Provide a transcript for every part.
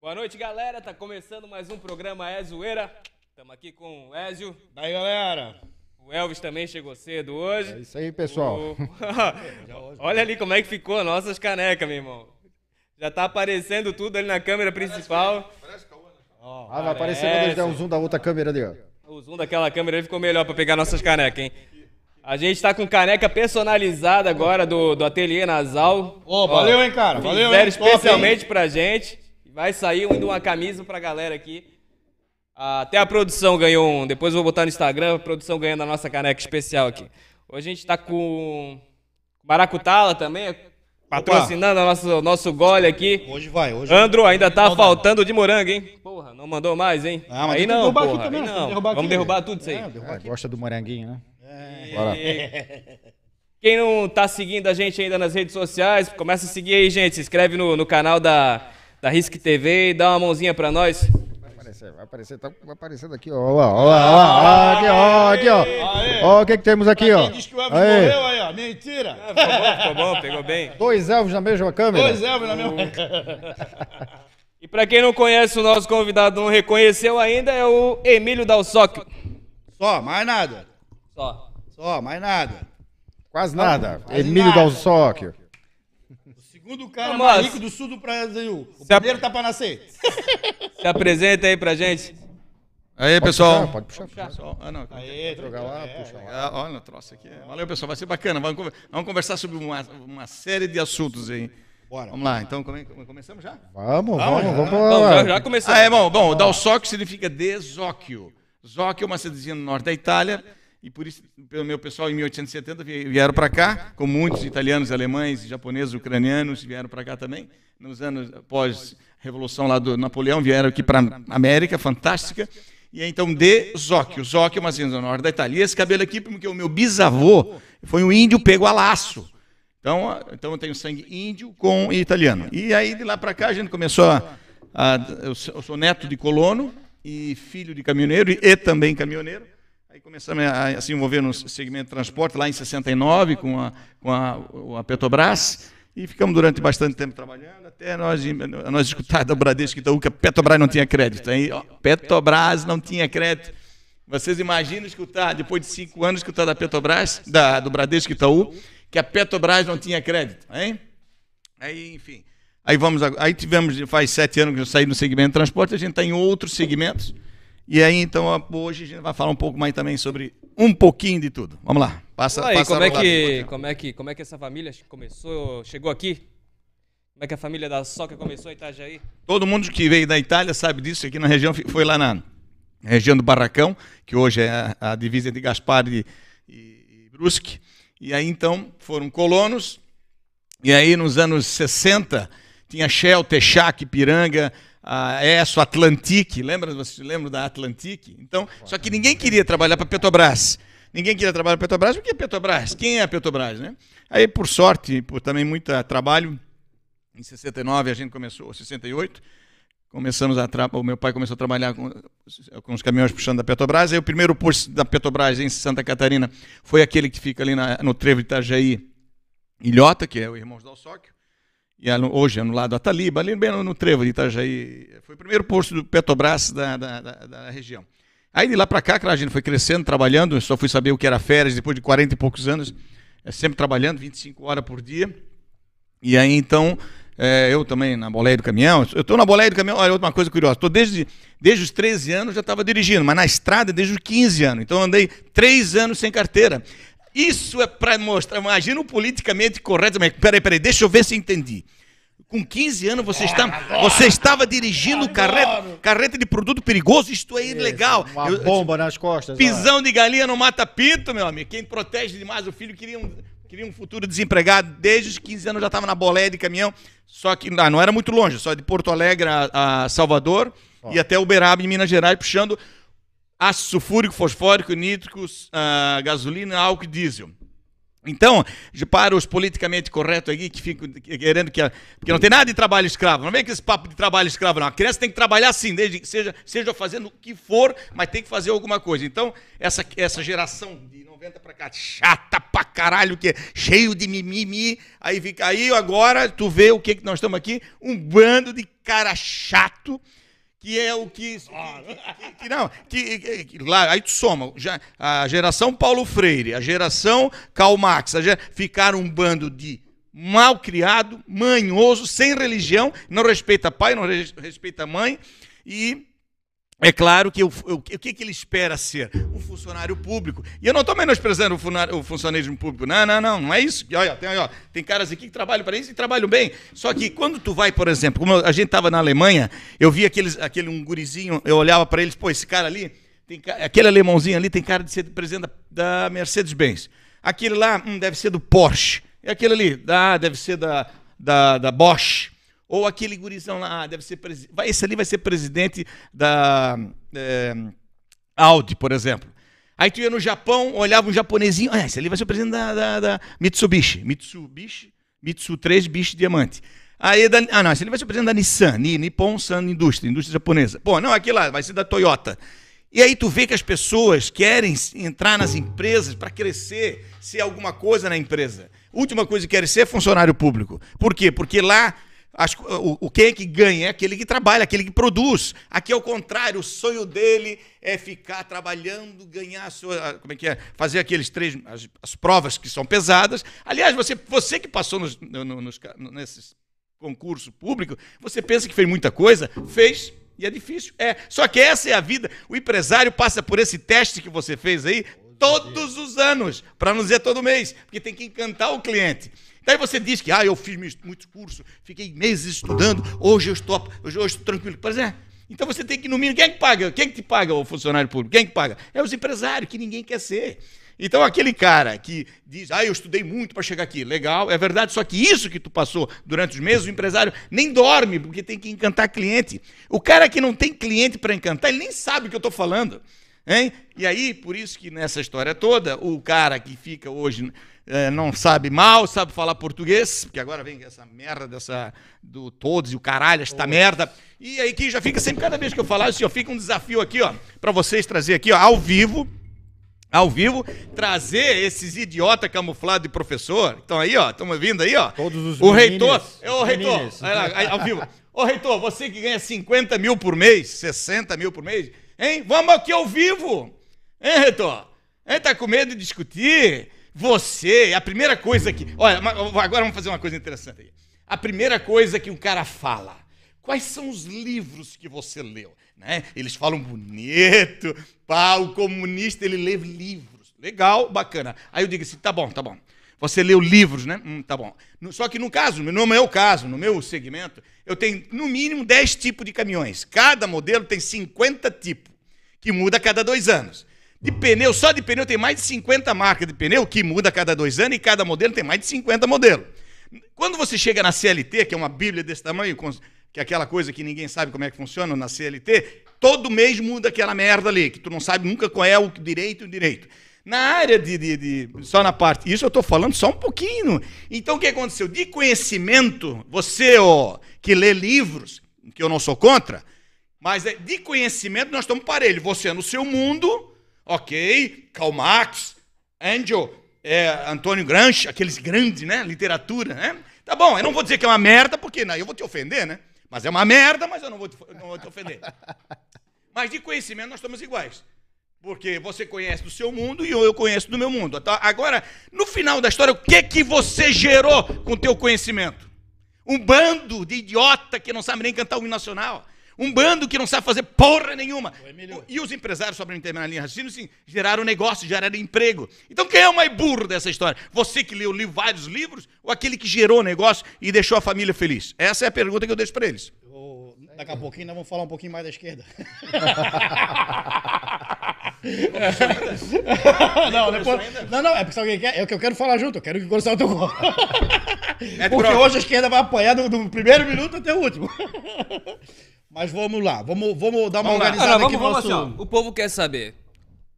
Boa noite, galera. Tá começando mais um programa É Zoeira. Estamos aqui com o Ézio. Daí, galera. O Elvis também chegou cedo hoje. É isso aí, pessoal. O- Olha ali como é que ficou nossas canecas, meu irmão. Já tá aparecendo tudo ali na câmera principal. Ah, vai aparecer quando ele der um zoom da outra câmera ali, ó. O zoom daquela câmera ali ficou melhor pra pegar nossas canecas, hein? A gente tá com caneca personalizada agora do, do Ateliê Nasal. Ô, valeu, hein, cara. Valeu, Fizeram hein. Top, especialmente pra gente. Vai sair uma camisa pra galera aqui. Até a produção ganhou um. Depois eu vou botar no Instagram, a produção ganhando a nossa caneca especial aqui. Hoje a gente tá com Maracutala também, patrocinando o nosso, nosso gole aqui. Hoje vai, hoje Andro, ainda tá Não faltando de morango, hein? Porra, não mandou mais, hein? Ah, mas aí não, derrubar aqui porra, também, aí tem que não. derrubar Vamos aqui. derrubar tudo isso aí. Ah, gosta do moranguinho, né? É. Bora. Quem não tá seguindo a gente ainda nas redes sociais, começa a seguir aí, gente. Se inscreve no, no canal da, da Risk TV e dá uma mãozinha pra nós. Vai aparecer, vai aparecer, tá aparecendo aqui, ó. Ó, ó, ó, ó, aqui, ó, aqui, ó. Aê. Ó, o que que temos aqui, ó. Quem diz que o Elvis Aí, morreu aí, ó. Mentira. Ficou bom, ficou bom, pegou bem. dois elfos na mesma câmera. Dois Elvis na mesma. E pra quem não conhece o nosso convidado, não reconheceu ainda, é o Emílio Dalsocchio. Só, mais nada. Só. Só, mais nada. Quase nada. quase Emílio nada. Dalsóquio. O segundo cara Vamos mais rico do sul do Brasil. O Se primeiro tá pra nascer. Se apresenta aí pra gente. Aí, Pode pessoal. puxar, Pode puxar. Pessoal, ah, não, Aê, Jogar lá, puxa lá. ah, olha o troço aqui. Valeu, pessoal. Vai ser bacana. Vamos, vamos conversar sobre uma, uma série de assuntos aí. Bora. Vamos lá. Então, come- começamos já? Vamos, Vamos, vamos, já. vamos Bom, já, já começou. Ah, é bom. Bom, Dalsóquio significa desóquio. Zóquio é uma cidadezinha no norte da Itália. E por isso, pelo meu pessoal, em 1870 vie- vieram para cá, como muitos italianos, alemães, japoneses, ucranianos vieram para cá também. Nos anos após a Revolução lá do Napoleão, vieram aqui para a América, fantástica. E aí, então, de Zóquio. Zóquio é uma cidade no norte da Itália. E esse cabelo aqui, porque o meu bisavô foi um índio pego a laço. Então, então eu tenho sangue índio com italiano. E aí de lá para cá a gente começou a, a- eu sou neto de colono e filho de caminhoneiro e também caminhoneiro. Aí começamos a, a se envolver no segmento de transporte lá em 69 com a, com a, a Petrobras e ficamos durante bastante tempo trabalhando até nós nós escutar da Bradesco Itaú que a Petrobras não tinha crédito. Aí, ó, Petrobras não tinha crédito. Vocês imaginam escutar, depois de cinco anos, escutar da Petrobras, da, do Bradesco Itaú, que a Petrobras não tinha crédito, hein? Aí, enfim. Aí vamos, aí tivemos, faz sete anos que eu saí no segmento de transporte, a gente está em outros segmentos. E aí, então, hoje a gente vai falar um pouco mais também sobre um pouquinho de tudo. Vamos lá. Passa, aí, passa como a é, que, como, é que, como é que essa família começou, chegou aqui? Como é que a família da Soca começou em Itajaí? Todo mundo que veio da Itália sabe disso, aqui na região, foi lá na região do Barracão, que hoje é a, a divisa entre Gaspar e, e, e Brusque. E aí então foram colonos, e aí nos anos 60 tinha Shell, Texac, Piranga, a ESSO, Atlantique, lembra, vocês lembram da Atlantique? Então, só que ninguém queria trabalhar para Petrobras. Ninguém queria trabalhar para Petrobras, o que é Petrobras? Quem é a Petrobras, né? Aí, por sorte, por também muito trabalho, em 69 a gente começou, 68, começamos a o meu pai começou a trabalhar com, com os caminhões puxando da Petrobras. Aí o primeiro posto da Petrobras em Santa Catarina foi aquele que fica ali na- no trevo de Itajaí, Ilhota, que é o Irmãos do Alçóquio. E é hoje é no lado da Taliba, ali bem no, trevo de Itajaí. Foi o primeiro posto do Petrobras da, da, da- da região. Aí de lá para cá, claro, a gente foi crescendo, trabalhando. Eu só fui saber o que era férias depois de 40 e poucos anos, é, sempre trabalhando, 25 horas por dia. E aí, então, é, eu também na boleia do caminhão. Eu estou na boleia do caminhão, olha, outra coisa curiosa. Estou desde, desde os 13 anos já estava dirigindo, mas na estrada desde os 15 anos. Então, andei três anos sem carteira. Isso é para mostrar, imagina o politicamente correto. Mas, peraí, peraí, deixa eu ver se eu entendi. Com 15 anos você, está, você estava dirigindo carreta, carreta de produto perigoso, isto é ilegal. Uma Eu- bomba nas costas. ó. Pisão de galinha não mata pinto, meu amigo. Quem protege demais o filho queria um, queria um futuro desempregado. Desde os 15 anos já estava na boleia de caminhão. Só que ah, não era muito longe, só de Porto Alegre a, a Salvador e até Uberaba, em Minas Gerais, puxando ácido sulfúrico, fosfórico, nítricos, ah, gasolina, álcool e diesel. Então, para os politicamente corretos aqui, que ficam querendo que. Porque não tem nada de trabalho escravo. Não vem com esse papo de trabalho escravo, não. A criança tem que trabalhar sim, desde seja, seja fazendo o que for, mas tem que fazer alguma coisa. Então, essa, essa geração de 90 para cá, chata pra caralho, que é cheio de mimimi, aí fica aí, agora tu vê o que, que nós estamos aqui, um bando de cara chato que é o que, que- que- não, que, que- que lá, aí tu soma, já, a geração Paulo Freire, a geração Karl Marx, a ger- ficaram um bando de mal criado, manhoso, sem religião, não respeita pai, não res- respeita mãe e é claro que o, o, que, que ele espera ser? Um funcionário público. E eu não estou menosprezando o, o funcionalismo público. Não, não, não. Não é isso. Olha, tem, ó, tem caras aqui que trabalham para isso e trabalham bem. Só que quando tu vai, por exemplo, como a gente estava na Alemanha, eu vi aqueles, aquele um gurizinho, eu olhava para eles, pô, esse cara ali, tem, aquele alemãozinho ali tem cara de ser presidente da, da Mercedes-Benz. Aquele lá hum, deve ser do Porsche. E aquele ali, ah, deve ser da, da, da Bosch. Ou aquele gurizão lá, ah, deve ser. Esse ali vai ser presidente da é, Audi, por exemplo. Aí tu ia no Japão, olhava um japonesinho, ah, esse ali vai ser presidente da, da- da Mitsubishi. Mitsubishi, Mitsu 3, bicho diamante. Aí, da, ah, não, esse ali vai ser presidente da Nissan, Ni- Nippon San Industria, indústria japonesa. Pô, não, aquele lá vai ser da Toyota. E aí tu vê que as pessoas querem entrar nas empresas para crescer, ser alguma coisa na empresa. Última coisa que querem ser é funcionário público. Por quê? Porque lá as o, o quem é que ganha é aquele que trabalha, aquele que produz. Aqui é o contrário, o sonho dele é ficar trabalhando, ganhar sua, como é que é, fazer aqueles três as, as provas que são pesadas. Aliás, você você que passou nos, no- no- nos nesses concurso público, você pensa que fez muita coisa, fez e é difícil. É, só que essa é a vida. O empresário passa por esse teste que você fez aí todos os anos, para não dizer todo mês, porque tem que encantar o cliente. Daí você diz que ah, eu fiz muitos cursos, fiquei meses estudando, hoje eu estou, hoje eu estou tranquilo. Pois é. Então você tem que, no mínimo, quem é que paga? Quem é que te paga o funcionário público? Quem é que paga? É os empresários, que ninguém quer ser. Então, aquele cara que diz, ah, eu estudei muito para chegar aqui, legal, é verdade, só que isso que tu passou durante os meses, o empresário nem dorme, porque tem que encantar cliente. O cara que não tem cliente para encantar, ele nem sabe o que eu estou falando. Hein? E aí, por isso que nessa história toda, o cara que fica hoje eh, não sabe mal, sabe falar português, porque agora vem essa merda dessa do todos e o caralho, esta merda. E aí que já fica sempre, cada vez que eu falar isso, ó, fica um desafio aqui, ó, para vocês trazer aqui, ó, ao vivo, ao vivo, trazer esses idiota camuflado de professor. Então aí, ó, estamos vindo aí, ó. Todos os O reitor, é o reitor, meninos. olha lá, aí, ao vivo. Ô reitor, você que ganha 50 mil por mês, 60 mil por mês, hein? Vamos aqui ao vivo. Hein, reitor? Hein, tá com medo de discutir? Você, a primeira coisa que. Olha, agora vamos fazer uma coisa interessante aí. A primeira coisa que um cara fala. Quais são os livros que você leu? Né? Eles falam bonito, pá, o comunista ele lê livros. Legal, bacana. Aí eu digo assim: tá bom, tá bom. Você leu livros, né? Hum, tá bom. Só que no caso, no meu caso, no meu segmento, eu tenho no mínimo 10 tipos de caminhões. Cada modelo tem 50 tipos, que muda a cada dois anos. De pneu, só de pneu tem mais de 50 marcas de pneu, que muda a cada dois anos, e cada modelo tem mais de 50 modelos. Quando você chega na CLT, que é uma bíblia desse tamanho, que é aquela coisa que ninguém sabe como é que funciona na CLT, todo mês muda aquela merda ali, que tu não sabe nunca qual é o direito e o direito. Na área de, de- de- Só na parte. Isso eu estou falando só um pouquinho. Então o que aconteceu? De conhecimento, você ó, que lê livros, que eu não sou contra, mas é, de conhecimento nós estamos parelhos. Você no seu mundo, ok, Karl Marx, Angel, é, Antônio Gramsci, aqueles grandes, né? Literatura, né? Tá bom, eu não vou dizer que é uma merda, porque não, eu vou te ofender, né? Mas é uma merda, mas eu não vou te, não vou te ofender. Mas de conhecimento nós estamos iguais. Porque você conhece do seu mundo e eu conheço do meu mundo. Tá? Agora, no final da história, o que que você gerou com o teu conhecimento? Um bando de idiota que não sabe nem cantar o hino nacional. Um bando que não sabe fazer porra nenhuma. E os empresários, só para não terminar a linha raciocínio, sim, geraram negócio, geraram emprego. Então quem é o mais burro dessa história? Você que leu vários livros ou aquele que gerou negócio e deixou a família feliz? Essa é a pergunta que eu deixo para eles. Daqui a pouquinho nós vamos falar um pouquinho mais da esquerda. não, depois, não, não, é porque alguém quer, é o que eu quero falar junto, eu quero que o teu gol. É Porque hoje a esquerda vai apanhar do, do primeiro minuto até o último. Mas vamos lá, vamos, vamos dar uma Vamos lá. Ah, organizada não, aqui vamos, no vamos nosso... assim, ó. O povo quer saber.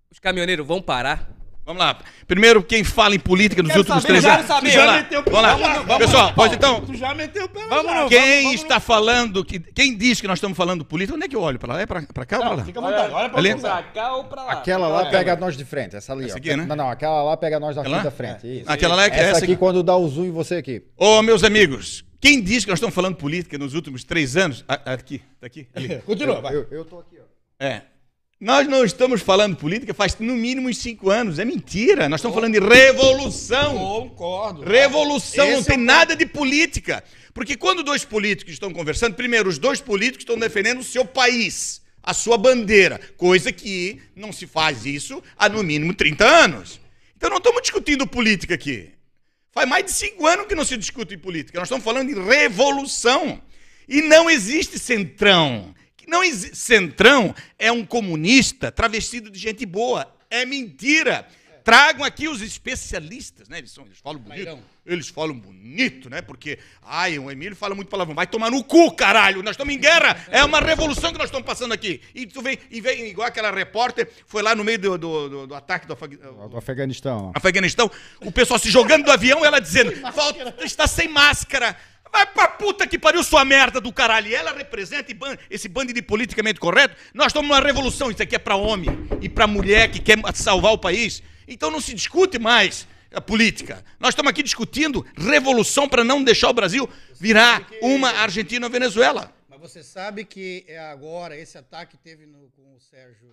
Os caminhoneiros vão parar? Vamos lá. Primeiro, quem fala em política nos últimos saber, três quero anos. saber. Tu já lá. meteu o pé Vamos lá. jaca. Pessoal, Vamos, pode então. Tu já meteu o pé na Vamos no- Quem vamos está falando, que, quem diz que nós estamos falando política, onde é que eu olho? Para lá? É para cá ou para Não, lá? fica à vontade. Olha você. Pra cá ou pra lá? Aquela lá pega nós de frente, essa ali, Essa ó. aqui, né? Não, não, aquela lá pega nós da frente. Isso. Aquela lá é que essa, essa aqui aqui. quando dá o zoom em você aqui. Ô, meus amigos, quem diz que nós estamos falando política nos últimos três anos? Ah, Aqui, tá aqui, ali. Continua, vai. Eu, eu tô aqui, ó. É. Nós não estamos falando política faz no mínimo uns cinco anos. É mentira. Nós estamos falando de revolução. Concordo. Revolução, não Esse tem é o nada de política. Porque quando dois políticos estão conversando, primeiro, os dois políticos estão defendendo o seu país, a sua bandeira, coisa que não se faz isso há no mínimo 30 anos. Então não estamos discutindo política aqui. Faz mais de cinco anos que não se discute política. Nós estamos falando de revolução. E não existe centrão. Que Não Centrão é um comunista travestido de gente boa. É mentira. Tragam aqui os especialistas, né? Eles, são, eles falam bonito. Mairão. Eles falam bonito, né? Porque, ai, o Emílio fala muito palavrão. Vai tomar no cu, caralho. Nós estamos em guerra. É uma revolução que nós estamos passando aqui. E tu vem, e vem igual aquela repórter, foi lá no meio do, do, do- do ataque do Afag- Do Afeganistão. Afeganistão, o pessoal se jogando do avião, ela dizendo, falta, está sem máscara. Vai pra puta que pariu sua merda do caralho. E ela representa esse bando de politicamente correto. Nós estamos numa revolução. Isso aqui é pra homem e pra mulher que quer salvar o país. Então não se discute mais a política. Nós estamos aqui discutindo revolução para não deixar o Brasil virar uma Argentina ou Venezuela. Mas você sabe que é agora esse ataque teve no- com o Sérgio,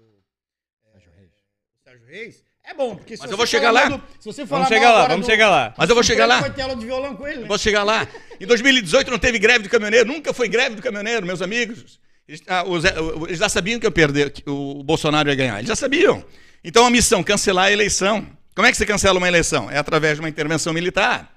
é, o Sérgio Reis. É bom, porque se Mas você eu vou chegar falar lá. do- se você falar Vamos chegar lá, vamos do- chegar lá. Mas eu vou chegar lá. Vai ter aula de violão com ele, né? Vou chegar lá. Em 2018 não teve greve do caminhoneiro, nunca foi greve do caminhoneiro, meus amigos. Eles, ah, o Zé- o- eles já sabiam que eu perder, que o Bolsonaro ia ganhar. Eles já sabiam. Então a missão, cancelar a eleição. Como é que você cancela uma eleição? É através de uma intervenção militar.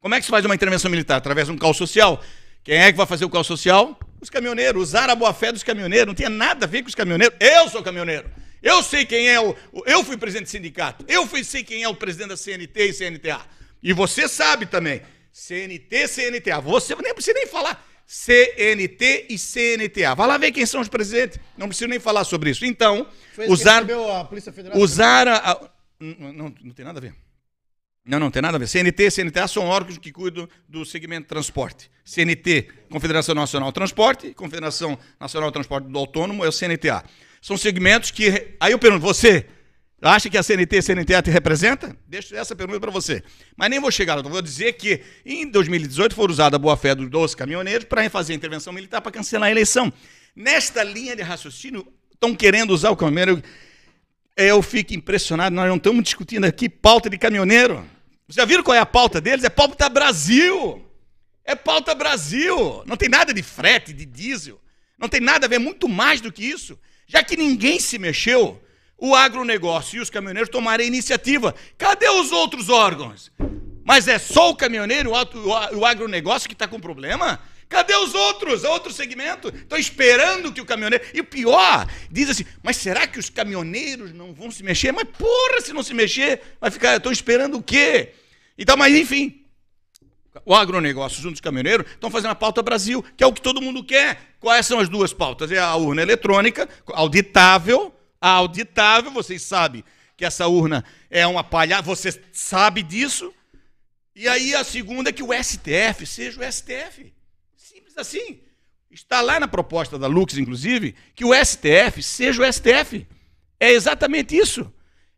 Como é que se faz uma intervenção militar? Através de um caos social. Quem é que vai fazer o caos social? Os caminhoneiros. Usar a boa-fé dos caminhoneiros. Não tinha nada a ver com os caminhoneiros. Eu sou caminhoneiro. Eu sei quem é o. Eu fui presidente do sindicato. Eu fui, sei quem é o presidente da CNT e CNTA. E você sabe também. CNT, CNTA. Você nem precisa nem falar. CNT e CNTA. Vai lá ver quem são os presidentes. Não preciso nem falar sobre isso. Então, usar. a Polícia Federal. Usar a. a- não, não, não tem nada a ver. Não, não tem nada a ver. CNT e CNTA são órgãos que cuidam do segmento de transporte. CNT, Confederação Nacional do Transporte, Confederação Nacional do Transporte do Autônomo é o CNTA. São segmentos que. Aí eu pergunto, você acha que a CNT e CNTA te representa? Deixo essa pergunta para você. Mas nem vou chegar lá. Vou dizer que em 2018 foi usada a boa-fé dos 12 caminhoneiros para fazer intervenção militar para cancelar a eleição. Nesta linha de raciocínio, estão querendo usar o caminhoneiro. Eu fico impressionado, nós não estamos discutindo aqui pauta de caminhoneiro. Vocês já viram qual é a pauta deles? É pauta Brasil. É pauta Brasil. Não tem nada de frete, de diesel. Não tem nada a ver, muito mais do que isso. Já que ninguém se mexeu, o agronegócio e os caminhoneiros tomaram a iniciativa. Cadê os outros órgãos? Mas é só o caminhoneiro, o agronegócio que está com problema? Cadê os outros? Outro segmento? Estão esperando que o caminhoneiro. E o pior, diz assim: mas será que os caminhoneiros não vão se mexer? Mas porra, se não se mexer, vai ficar. Estão esperando o quê? Então, mas enfim. O agronegócio junto com os caminhoneiros estão fazendo a pauta Brasil, que é o que todo mundo quer. Quais são as duas pautas? É a urna eletrônica, auditável. Auditável, vocês sabem que essa urna é uma palha, você sabe disso. E aí a segunda é que o STF seja o STF. Simples assim. Está lá na proposta da Lux, inclusive, que o STF seja o STF. É exatamente isso.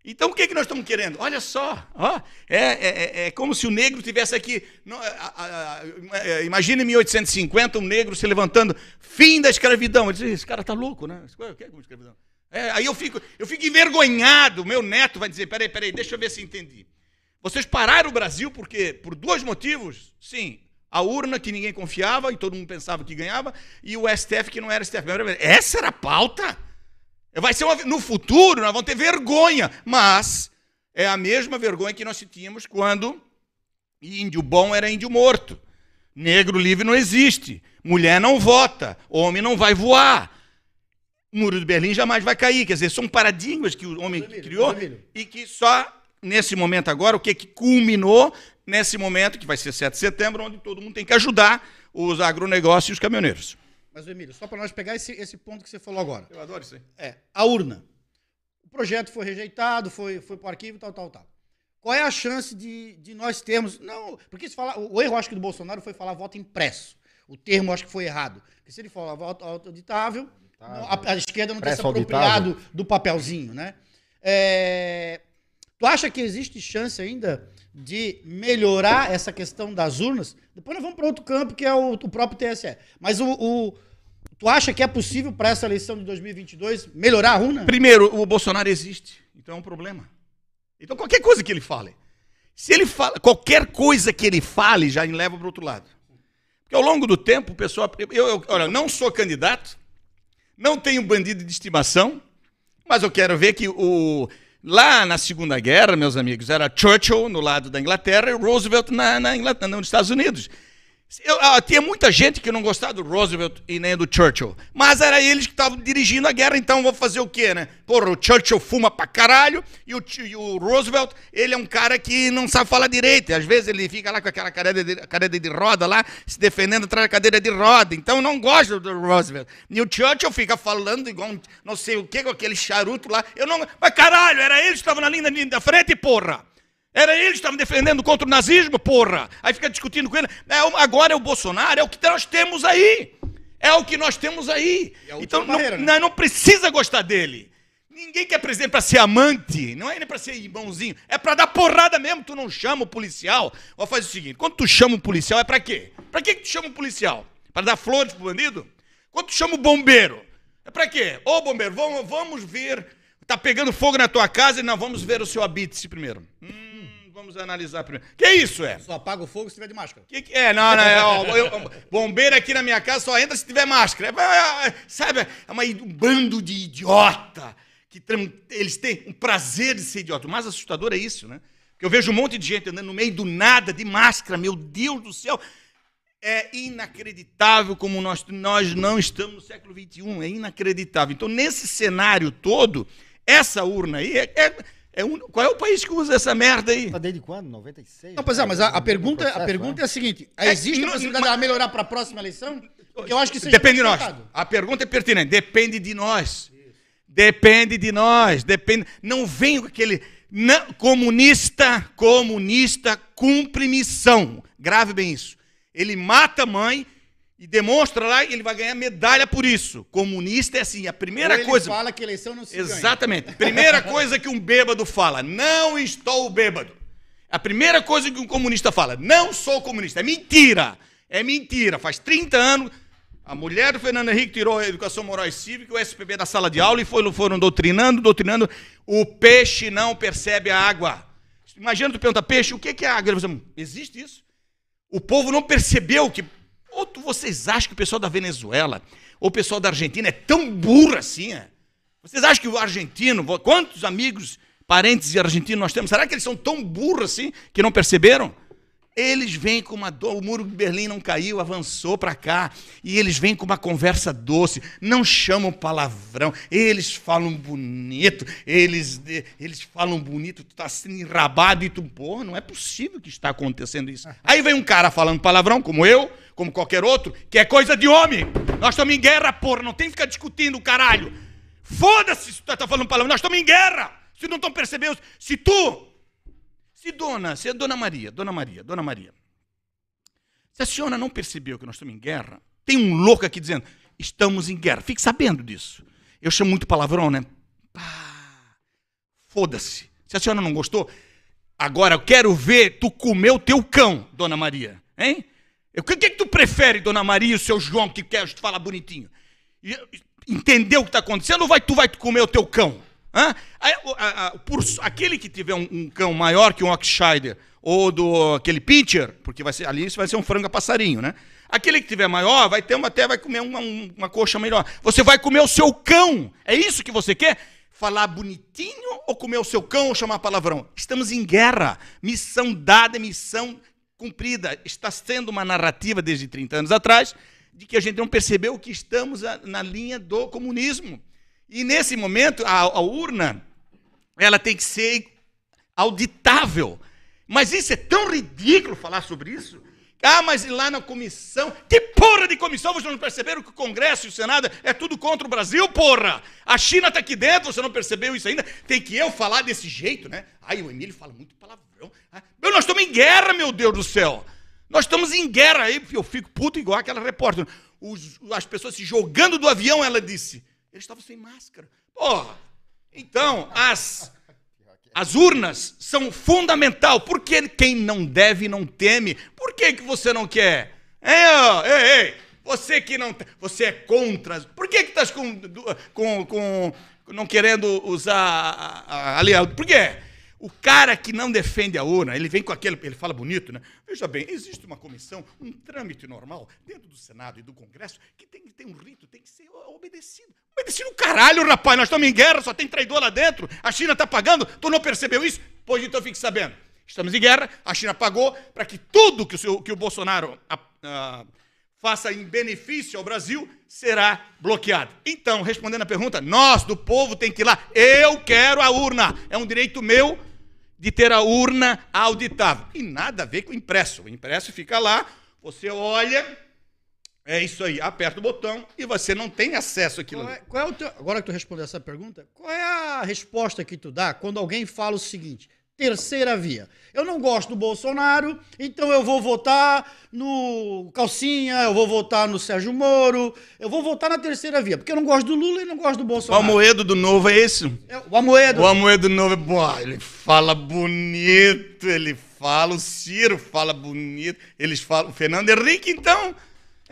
Então o que, que nós estamos querendo? Olha só, ó, é, é- é- é como se o negro tivesse aqui. não, a- a- a- é, Imagina em 1850 um negro se levantando, fim da escravidão. Ele diz, esse cara tá louco, né? O que é como escravidão? É, aí eu fico, eu fico envergonhado. Meu neto vai dizer: peraí, peraí, deixa eu ver se entendi. Vocês pararam o Brasil porque por dois motivos? Sim. A urna que ninguém confiava e todo mundo pensava que ganhava, e o STF que não era STF. Essa era a pauta? Vai ser uma, no futuro, nós vamos ter vergonha, mas é a mesma vergonha que nós tínhamos quando índio bom era índio morto. Negro livre não existe. Mulher não vota. Homem não vai voar. O muro de Berlim jamais vai cair. Quer dizer, são paradigmas que o homem Emílio, criou Emílio. e que só nesse momento agora, o que, que culminou nesse momento, que vai ser 7 de setembro, onde todo mundo tem que ajudar os agronegócios e os caminhoneiros. Mas, Emílio, só para nós pegar esse, esse ponto que você falou agora. Eu adoro isso aí. É, a urna. projeto foi rejeitado, foi, foi para o arquivo, tal, tal, tal. Qual é a chance de, de nós termos. Não, porque se fala, o erro, acho que, do Bolsonaro foi falar voto impresso. O termo, acho que foi errado. Porque se ele falar voto auditável, não, a, a esquerda não tem se apropriado do papelzinho, né? É, tu acha que existe chance ainda de melhorar essa questão das urnas? Depois nós vamos para outro campo, que é o, o próprio TSE. Mas o, o- tu acha que é possível para essa eleição de 2022 melhorar a urna? Primeiro, o Bolsonaro existe, então é um problema. Então qualquer coisa que ele fale, se ele fala, qualquer coisa que ele fale já leva para o outro lado. Porque ao longo do tempo, o pessoal, eu, eu, olha, não sou candidato, não tenho bandido de estimação, mas eu quero ver que o lá na Segunda Guerra, meus amigos, era Churchill no lado da Inglaterra e Roosevelt na, na Inglaterra, nos Estados Unidos. Eu, ah, tinha muita gente que não gostava do Roosevelt e nem do Churchill. Mas era eles que estavam dirigindo a guerra, então vou fazer o quê, né? Porra, o Churchill fuma pra caralho e o, e o Roosevelt, ele é um cara que não sabe falar direito. Às vezes ele fica lá com aquela cadeira de, cadeira de roda lá, se defendendo atrás da cadeira de roda. Então não gosto do Roosevelt. E o Churchill fica falando igual um, não sei o que, com aquele charuto lá. Eu não. Mas caralho, era eles que estavam na linha da frente, porra! Era eles que estavam defendendo contra o nazismo, porra. Aí fica discutindo com ele. É, o- agora é o Bolsonaro, é o que nós temos aí. É o que nós temos aí. É então não, barreira, né? não, não precisa gostar dele. Ninguém quer presidente para ser amante, não é nem para ser irmãozinho, é para dar porrada mesmo. Tu não chama o policial. Ou faz o seguinte: quando tu chama um policial, é para quê? Para que tu chama um policial? Para dar flores pro bandido? Quando tu chama o bombeiro, é para quê? Ô bombeiro, vamos, vamos ver. Tá pegando fogo na tua casa e não vamos ver o seu habite primeiro. Hum, vamos analisar primeiro. Que isso é? Só apaga o fogo se tiver de máscara. Que que é? Não, não, é, ó, eu- bombeiro aqui na minha casa só entra se tiver máscara. É, é, sabe, é uma- um bando de idiota. Que eles têm um prazer de ser idiota. O mais assustador é isso, né? Porque eu vejo um monte de gente andando no meio do nada, de máscara, meu Deus do céu. É inacreditável como nós, nós não estamos no século XXI. É inacreditável. Então, nesse cenário todo, essa urna aí é. é- é um- qual é o país que usa essa merda aí? Tá desde quando? 96? Não, pois é, mas a, a No pergunta, a processo, pergunta é né? a seguinte: É, existe não- a possibilidade mas- de melhorar para a próxima eleição? Porque eu acho que seja Depende de nós. A pergunta é pertinente. Depende de nós. Depende de nós. Depende. Não vem com aquele. Não, comunista, comunista cumpre missão. Grave bem isso. Ele mata a mãe e demonstra lá ele vai ganhar medalha por isso. Comunista é assim. A primeira Ou ele coisa. fala que eleição não se ganha. Exatamente. Primeira coisa que um bêbado fala: não estou bêbado. A primeira coisa que um comunista fala: não sou comunista. É mentira. É mentira. Faz 30 anos. A mulher do Fernando Henrique tirou a educação moral e cívica, o SPB da sala de aula e foram, foram doutrinando, doutrinando. O peixe não percebe a água. Imagina tu pergunta, peixe, o que é água? Ele fala, Existe isso? O povo não percebeu que. Ou vocês acham que o pessoal da Venezuela ou o pessoal da Argentina é tão burro assim? É? Vocês acham que o argentino, quantos amigos, parentes de argentino nós temos? Será que eles são tão burros assim que não perceberam? Eles vêm com uma dor, o muro de Berlim não caiu, avançou para cá, e eles vêm com uma conversa doce, não chamam palavrão, eles falam bonito, eles, eles falam bonito, tu tá sendo enrabado e tu, porra, não é possível que está acontecendo isso. Aí vem um cara falando palavrão, como eu, como qualquer outro, que é coisa de homem. Nós estamos em guerra, porra, não tem que ficar discutindo, caralho. Foda-se se tu tá falando palavrão, nós estamos em guerra. Se não estão percebendo, se tu se dona, se a dona Maria, dona Maria, dona Maria, se a senhora não percebeu que nós estamos em guerra, tem um louco aqui dizendo, estamos em guerra. Fique sabendo disso. Eu chamo muito palavrão, né? Pá, Foda-se. Se a senhora não gostou, agora eu quero ver tu comer o teu cão, dona Maria. Hein? O que, que tu prefere, dona Maria, o seu João, que quer falar bonitinho? E- Entendeu o que está acontecendo ou vai, tu vai comer o teu cão? Hã? Por- aquele que tiver um, um cão maior que um Oxshire ou do aquele Pincher, porque vai ser, ali isso vai ser um frango a passarinho, né? Aquele que tiver maior vai ter uma, até vai comer uma, um- uma coxa melhor. Você vai comer o seu cão. É isso que você quer? Falar bonitinho ou comer o seu cão ou chamar palavrão? Estamos em guerra. Missão dada, missão cumprida. Está sendo uma narrativa desde 30 anos atrás de que a gente não percebeu que estamos na linha do comunismo. E nesse momento, a, a urna, ela tem que ser auditável. Mas isso é tão ridículo falar sobre isso, Ah, mas lá na comissão? Que porra de comissão? Vocês não perceberam que o Congresso e o Senado é tudo contra o Brasil, porra? A China está aqui dentro, você não percebeu isso ainda? Tem que eu falar desse jeito, né? Ai, o Emílio fala muito palavrão. Ah, nós estamos em guerra, meu Deus do céu. Nós estamos em guerra. Aí eu fico puto igual aquela repórter. Os- as pessoas se jogando do avião, ela disse. Eles estavam sem máscara. Porra! Então, as, as urnas são fundamental. Por que quem não deve não teme? Por que, que você não quer? Ei, ó, ei, ei, você que não você é contra. Por que que estás com, com, com não querendo usar a, a, ali? Por quê? O cara que não defende a urna, ele vem com aquele, ele fala bonito, né? Veja bem, existe uma comissão, um trâmite normal dentro do Senado e do Congresso que tem que ter um rito, tem que ser obedecido. Obedecido o caralho, rapaz, nós estamos em guerra, só tem traidor lá dentro, a China está pagando, tu não percebeu isso? Pois então fique sabendo. Estamos em guerra, a China pagou para que tudo que o, seu- que o Bolsonaro ah, ah, faça em benefício ao Brasil será bloqueado. Então, respondendo a pergunta, nós do povo tem que ir lá. Eu quero a urna. É um direito meu de ter a urna auditável. E nada a ver com o impresso. O impresso fica lá, você olha, é isso aí, aperta o botão e você não tem acesso àquilo Qual é, qual é teu, agora que tu respondeu essa pergunta, qual é a resposta que tu dá quando alguém fala o seguinte: terceira via. Eu não gosto do Bolsonaro, então eu vou votar no Calcinha, eu vou votar no Sérgio Moro, eu vou votar na terceira via, porque eu não gosto do Lula e não gosto do O Bolsonaro. Amoedo do Novo é esse? É, O Amoedo. O Amoedo do Novo é bom. Ele fala bonito, ele fala, o Ciro fala bonito, eles falam. O Fernando Henrique, então.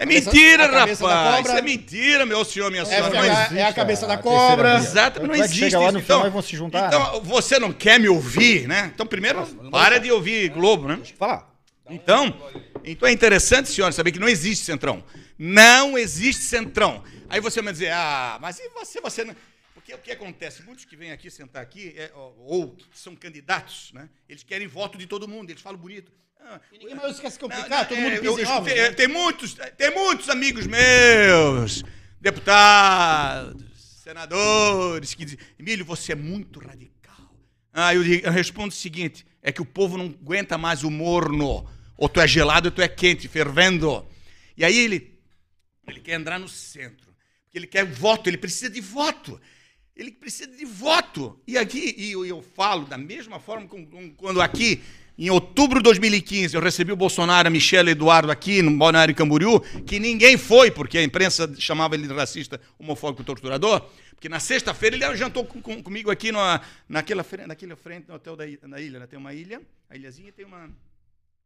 É mentira, cabeça da rapaz. cobra. Isso é mentira, meu senhor, minha É, senhora. é, existe. é a cabeça da a terceira cobra. Exato, não é existe chega lá isso. no final e vão se juntar? Então, você não quer me ouvir, né? Então, primeiro, para de ouvir Globo, né? Deixa eu falar. Então, então é interessante, senhora, saber que não existe centrão. Não existe centrão. Aí você vai dizer, ah, mas e você, você não... Porque o que acontece? Muitos que vêm aqui sentar aqui, é, ou, ou que são candidatos, né? Eles querem voto de todo mundo, eles falam bonito. Ah, Ninguém mais quer se não, complicar, não, todo é, mundo eu- pisa eu- ovos. tem, né? tem muitos, tem muitos amigos meus, deputados, senadores, que dizem, Emílio, você é muito radical. Ah, eu, eu respondo o seguinte, é que o povo não aguenta mais o morno. Ou tu é gelado ou tu é quente, fervendo. E aí ele, ele quer entrar no centro. Porque ele quer voto, ele precisa de voto. Ele precisa de voto. E aqui, e eu, eu falo da mesma forma quando aqui, em outubro de 2015, eu recebi o Bolsonaro, a Michelle Eduardo aqui no Balneário Camboriú, que ninguém foi, porque a imprensa chamava ele de racista, homofóbico, torturador. Porque na sexta-feira ele jantou com- com- comigo aqui na, naquela, frente, naquela frente no hotel da ilha, na ilha. né? Tem uma ilha, a ilhazinha e tem uma,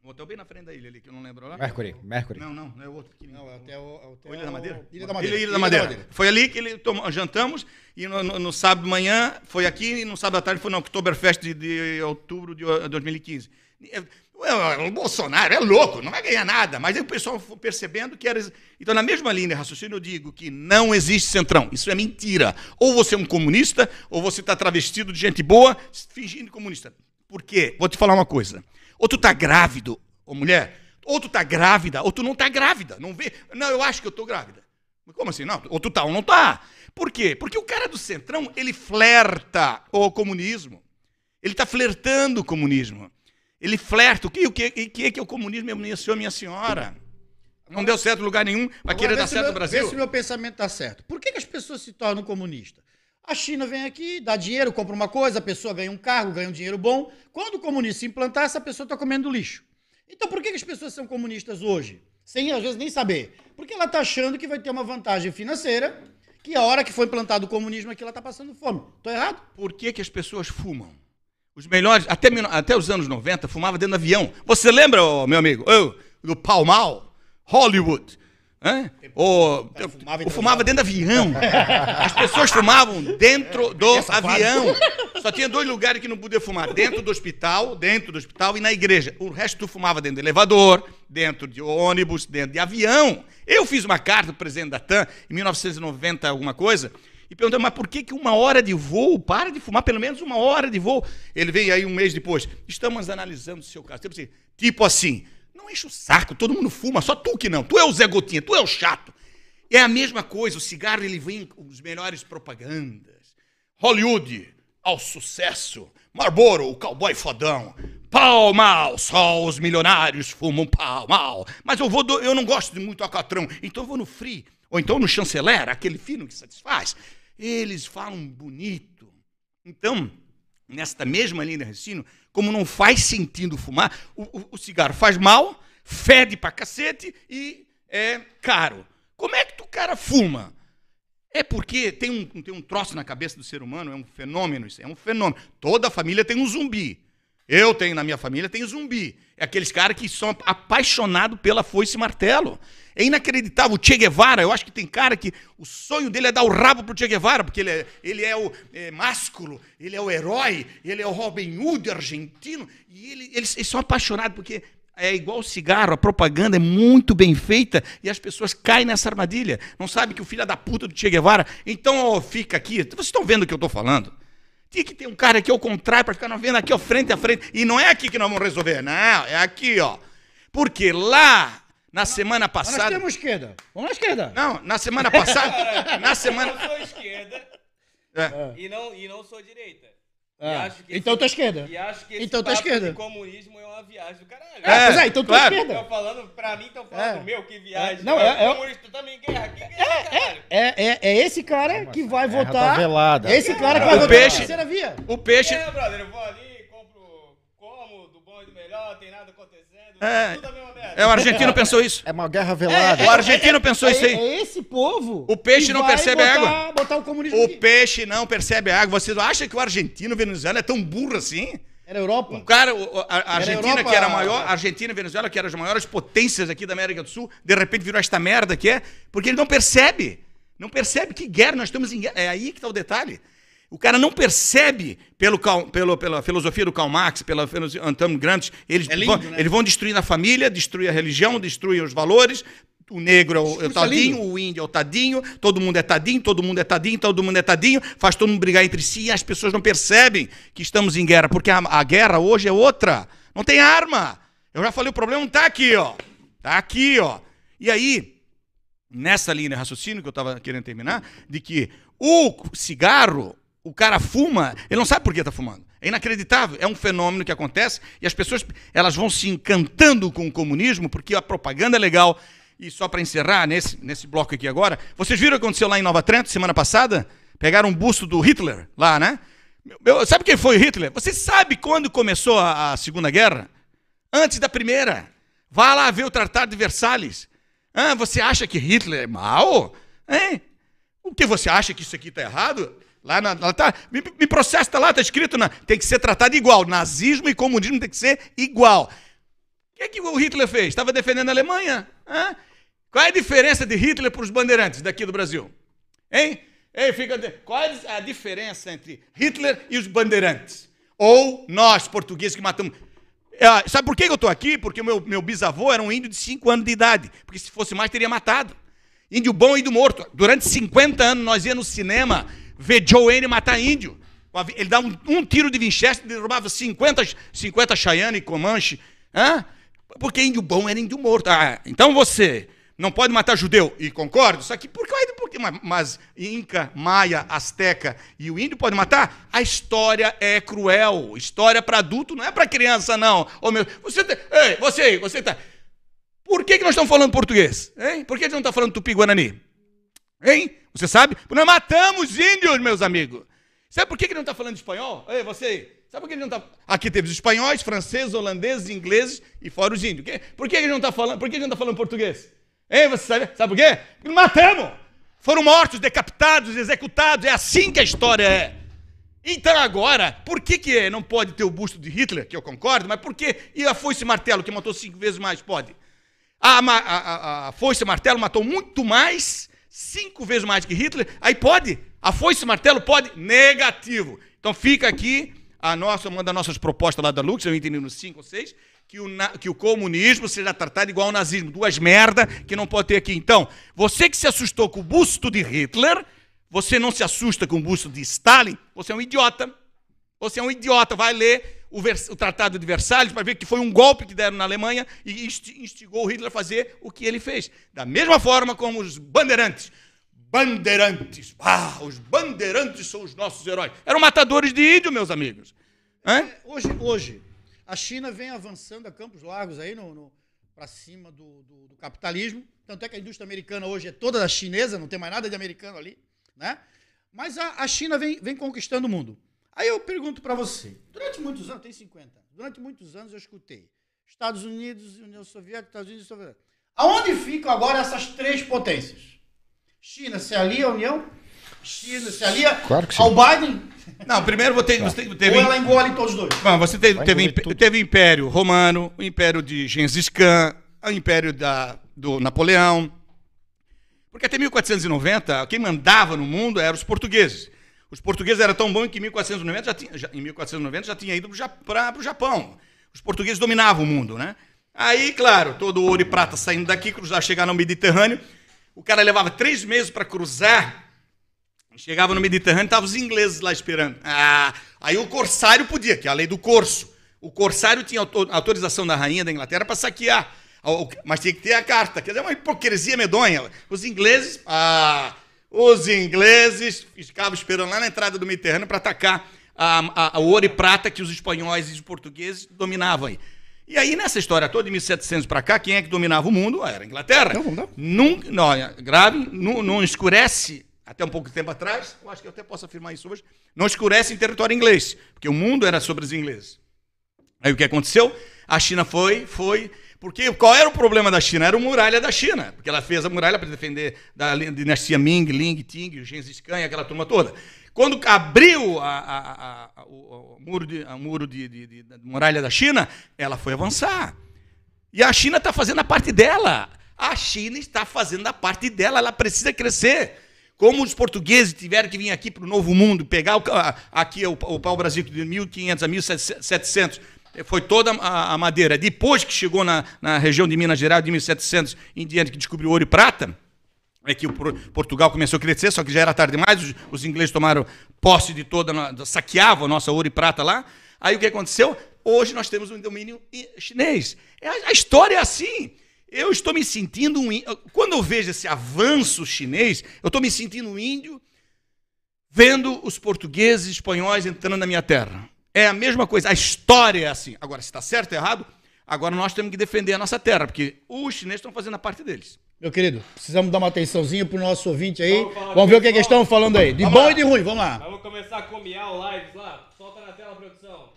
um hotel bem na frente da ilha ali, que eu não lembro lá. Mercury, Mercury. Não, não, não é outro pequenininho. Não, é até o, é até O Ilha da Madeira? Ilha da Madeira. Ilha, Ilha da Madeira. Foi ali que ele tomou, jantamos e no, no- no sábado de manhã foi aqui e no sábado à tarde foi no Oktoberfest de, de outubro de o- 2015. É, ué, O Bolsonaro é louco, não vai ganhar nada, mas aí o pessoal foi percebendo que era. Então, na mesma linha de raciocínio, eu digo que não existe centrão. Isso é mentira. Ou você é um comunista, ou você está travestido de gente boa, fingindo comunista. Por quê? Vou te falar uma coisa. Ou tu tá grávido, ô mulher, ou tu tá grávida, ou tu não tá grávida. Não vê? Não, eu acho que eu tô grávida. Como assim? Não, ou tu tá ou não tá. Por quê? Porque o cara do Centrão, ele flerta o comunismo. Ele está flertando o comunismo. Ele flerta. O que, o que, o que, que é o comunismo, meu senhor, minha senhora? Não deu certo em lugar nenhum, vai querer dar certo meu- no Brasil? Vê se meu pensamento está certo. Por que, que as pessoas se tornam comunistas? A China vem aqui, dá dinheiro, compra uma coisa, a pessoa ganha um cargo, ganha um dinheiro bom. Quando o comunista se implantar, essa pessoa está comendo lixo. Então por que, que as pessoas são comunistas hoje? Sem às vezes nem saber. Porque ela está achando que vai ter uma vantagem financeira, que a hora que foi implantado o comunismo aqui, ela está passando fome. Estou errado? Por que, que as pessoas fumam? Os melhores, até, até os anos 90, fumava dentro do avião. Você lembra, ô, meu amigo, ô, do Pall Mall, Hollywood? Hã? O, cara fumava eu fumava dentro do avião. As pessoas fumavam dentro do avião. Só tinha dois lugares que não podia fumar: dentro do hospital, dentro do hospital e na igreja. O resto tu fumava dentro do elevador, dentro de ônibus, dentro de avião. Eu fiz uma carta para o presidente da TAM em 1990, alguma coisa, e perguntei, mas por que, que uma hora de voo? Para de fumar pelo menos uma hora de voo. Ele veio aí um mês depois. Estamos analisando o seu caso. Tipo assim, tipo assim, não enche o saco, todo mundo fuma, só tu que não. Tu é o Zé Gotinha, tu é o chato. É a mesma coisa, o cigarro ele vem com os melhores propagandas. Hollywood, ao sucesso. Marlboro, o cowboy fodão. Pau mal, só os milionários fumam pau mal. Mas eu vou, do- eu não gosto de muito alcatrão, então eu vou no free, ou então no chanceler, aquele fino que satisfaz. Eles falam bonito. Então, nesta mesma linha de raciocínio, como não faz sentido fumar, o, o- o cigarro faz mal, fede pra cacete e é caro. Como é que tu cara fuma? É porque tem um, tem um troço na cabeça do ser humano, é um fenômeno isso, é um fenômeno. Toda família tem um zumbi. Eu tenho na minha família, tem zumbi. É aqueles caras que são apaixonados pela foice e martelo. É inacreditável. O Che Guevara, eu acho que tem cara que o sonho dele é dar o rabo pro Che Guevara, porque ele é, ele é o é, másculo, ele é o herói, ele é o Robin Hood argentino. E ele- eles, eles são apaixonados porque é igual cigarro, a propaganda é muito bem feita e as pessoas caem nessa armadilha. Não sabe que o filho da puta do Che Guevara. Então, ó, fica aqui. Vocês estão vendo o que eu estou falando? Tinha que ter um cara aqui ao contrário para ficar nós vendo aqui, ó, frente a frente. E não é aqui que nós vamos resolver, não, é aqui, ó. Porque lá, na semana Nós passada. temos esquerda. Vamos na esquerda. Não, na semana passada. na semana. Eu sou esquerda É. e, não, e não sou direita. E Ah, acho que então esse- tu é esquerda. E acho que esse Então tá esquerda. de comunismo é uma viagem do caralho. É, pois é, então tu é claro. esquerda. Estão falando, pra mim, estão falando, É. meu, que viagem. É, não, é- é- comunista também guerra. Que guerra, caralho? É, é, é esse cara que vai votar. tá velada. É esse cara que vai votar peixe- na terceira via. O peixe. É, brother, eu vou ali, compro como, do bom e do melhor, tem nada acontecendo. É. Tudo a mesma merda. É, o argentino pensou isso. É uma guerra velada. O argentino pensou É, isso aí. é esse povo. O peixe que não vai percebe a botar, água. Botar o comunismo O aqui. peixe não percebe a água. Vocês acham que o argentino venezuela é tão burro assim? Era Europa. Um cara, o- a- a Argentina, Europa- que era a maior, a Argentina e Venezuela, que eram as maiores potências aqui da América do Sul, de repente virou esta merda que é, porque ele não percebe. Não percebe que guerra, nós estamos em guerra. É aí que está o detalhe. O cara não percebe, pelo, pelo- pela filosofia do Karl Marx, pela filosofia do Antônio Gramsci, eles, É lindo, vão, né? eles vão destruir a família, destruir a religião, destruir os valores. O negro é o, é o é tadinho, lindo. o índio é o tadinho, todo mundo é tadinho, todo mundo é tadinho, todo mundo é tadinho, faz todo mundo brigar entre si e as pessoas não percebem que estamos em guerra, porque a, a guerra hoje é outra. Não tem arma. Eu já falei, o problema não está aqui, ó. Está aqui, ó. E aí, nessa linha de raciocínio que eu estava querendo terminar, de que o cigarro, o cara fuma, ele não sabe por que está fumando. É inacreditável, é um fenômeno que acontece e as pessoas elas vão se encantando com o comunismo porque a propaganda é legal. E só para encerrar nesse, nesse bloco aqui agora, vocês viram o que aconteceu lá em Nova Trento semana passada? Pegaram um busto do Hitler lá, né? Sabe quem foi o Hitler? Você sabe quando começou a, a Segunda Guerra? Antes da Primeira. Vá lá ver o Tratado de Versalhes. Ah, você acha que Hitler é mau? Hein? O que você acha que isso aqui está errado? Lá, na, lá tá, me, me processa, tá lá, está escrito, na, tem que ser tratado igual. Nazismo e comunismo tem que ser igual. O que, é que o Hitler fez? Estava defendendo a Alemanha. Hã? Qual é a diferença de Hitler para os bandeirantes daqui do Brasil? Hein? Ei, fica Qual é a diferença entre Hitler e os bandeirantes? Ou nós, portugueses, que matamos. Ah, sabe por que eu estou aqui? Porque o meu, meu bisavô era um índio de 5 anos de idade. Porque se fosse mais, teria matado. Índio bom e índio morto. Durante 50 anos nós íamos no cinema ver Joe Wayne matar índio. Ele dava um, um tiro de Winchester derrubava 50, 50 Cheyenne e Comanche. Hã? Porque índio bom era índio morto. Ah, então você não pode matar judeu. E concordo. Só que por que, que mas, Inca, Maia, Azteca e o índio pode matar? A história é cruel. História para adulto não é para criança, não. Ô, meu, você, tá- ei, você aí, você tá. Por que, que nós estamos falando português? Hein? Por que gente não está falando tupi-guarani? Hein? Você sabe? Nós matamos índios, meus amigos. Sabe por que, que não está falando espanhol? Ei, você aí. Sabe por que gente não está. Aqui teve os espanhóis, franceses, holandeses, ingleses e fora os índios. Por que gente não está falando? Por que não está falando português? Hein, você sabe? Sabe por quê? Porque matamos! Foram mortos, decapitados, executados. É assim que a história é. Então agora, por que, que não pode ter o busto de Hitler, que eu concordo, mas por que? E a foice martelo, que matou cinco vezes mais, pode? A, a, a, a foice martelo matou muito mais, cinco vezes mais que Hitler, aí pode? A foice e martelo pode? Negativo. Então fica aqui a nossa, uma das nossas propostas lá da Lux, eu entendi nos cinco ou seis, que o, que o comunismo seja tratado igual ao nazismo. Duas merda que não pode ter aqui. Então, você que se assustou com o busto de Hitler, você não se assusta com o busto de Stalin, você é um idiota. Você é um idiota. Vai ler o, vers- o Tratado de Versalhes para ver que foi um golpe que deram na Alemanha e insti- instigou o Hitler a fazer o que ele fez. Da mesma forma como os bandeirantes. Bandeirantes. Ah, os bandeirantes são os nossos heróis. Eram matadores de índio, meus amigos. Hã? Hoje, hoje, a China vem avançando a campos largos aí no, no para cima do, do, do capitalismo. Tanto é que a indústria americana hoje é toda da chinesa, não tem mais nada de americano ali, né? Mas a, a China vem, vem conquistando o mundo. Aí eu pergunto para você, durante muitos anos, tem 50 anos, durante muitos anos eu escutei Estados Unidos, União Soviética, Estados Unidos e Soviética. Aonde ficam agora essas três potências? China se alia à União? China se alia Claro que sim. ao Biden? Não, primeiro você, você teve. Ou ela engole todos os dois? Bom, você teve, teve, teve o Império Romano, o Império de Gengis Khan, o Império da, do Napoleão. Porque até 1490, quem mandava no mundo eram os portugueses. Os portugueses eram tão bons que em 1490 já tinha, já, em 1490 já tinha ido para o Japão. Os portugueses dominavam o mundo, né? Aí, claro, todo ouro e prata saindo daqui, cruzar, chegar no Mediterrâneo. O cara levava três meses para cruzar Chegava no Mediterrâneo, estavam os ingleses lá esperando. Ah, aí o corsário podia, que é a lei do corso. O corsário tinha auto- autorização da rainha da Inglaterra para saquear. Mas tinha que ter a carta. Quer dizer, uma hipocrisia medonha. Os ingleses, ah, os ingleses ficavam esperando lá na entrada do Mediterrâneo para atacar a, a- a ouro e prata que os espanhóis e os portugueses dominavam aí. E aí, nessa história toda, de 1700 para cá, quem é que dominava o mundo? Era a Inglaterra. Não. Nunca, não, é grave, não, não escurece, até um pouco tempo atrás, eu acho que eu até posso afirmar isso hoje, não escurece em território inglês, porque o mundo era sobre os ingleses. Aí o que aconteceu? A China foi, foi. Porque qual era o problema da China? Era a muralha da China, porque ela fez a muralha para defender da dinastia Ming, Ling, Ting, Gengis Khan e aquela turma toda. Quando abriu a, a- a- o, o muro, de, a muro de, de- de- muralha da China, ela foi avançar. E a China está fazendo a parte dela. A China está fazendo a parte dela, ela precisa crescer. Como os portugueses tiveram que vir aqui para o Novo Mundo, pegar o, aqui o, o pau-brasil de 1500 a 1700, foi toda a, a madeira. Depois que chegou na, na região de Minas Gerais, de 1700 em diante, que descobriu ouro e prata, é que o Por- Portugal começou a crescer, só que já era tarde demais, os, os ingleses tomaram posse de toda, saqueavam a nossa ouro e prata lá. Aí o que aconteceu? Hoje nós temos um domínio chinês. É, a, a história é assim. Eu estou me sentindo um índio. Quando eu vejo esse avanço chinês, eu estou me sentindo um índio vendo os portugueses e espanhóis entrando na minha terra. É a mesma coisa, a história é assim. Agora, se está certo ou errado, agora nós temos que defender a nossa terra, porque os chineses estão fazendo a parte deles. Meu querido, precisamos dar uma atençãozinha pro nosso ouvinte aí. Vamos Vamos ver o que, que pessoal. estão falando aí. De Vamos bom lá. e de ruim, vamos lá. Vamos começar com o Miau Lives lá. Solta na tela, produção.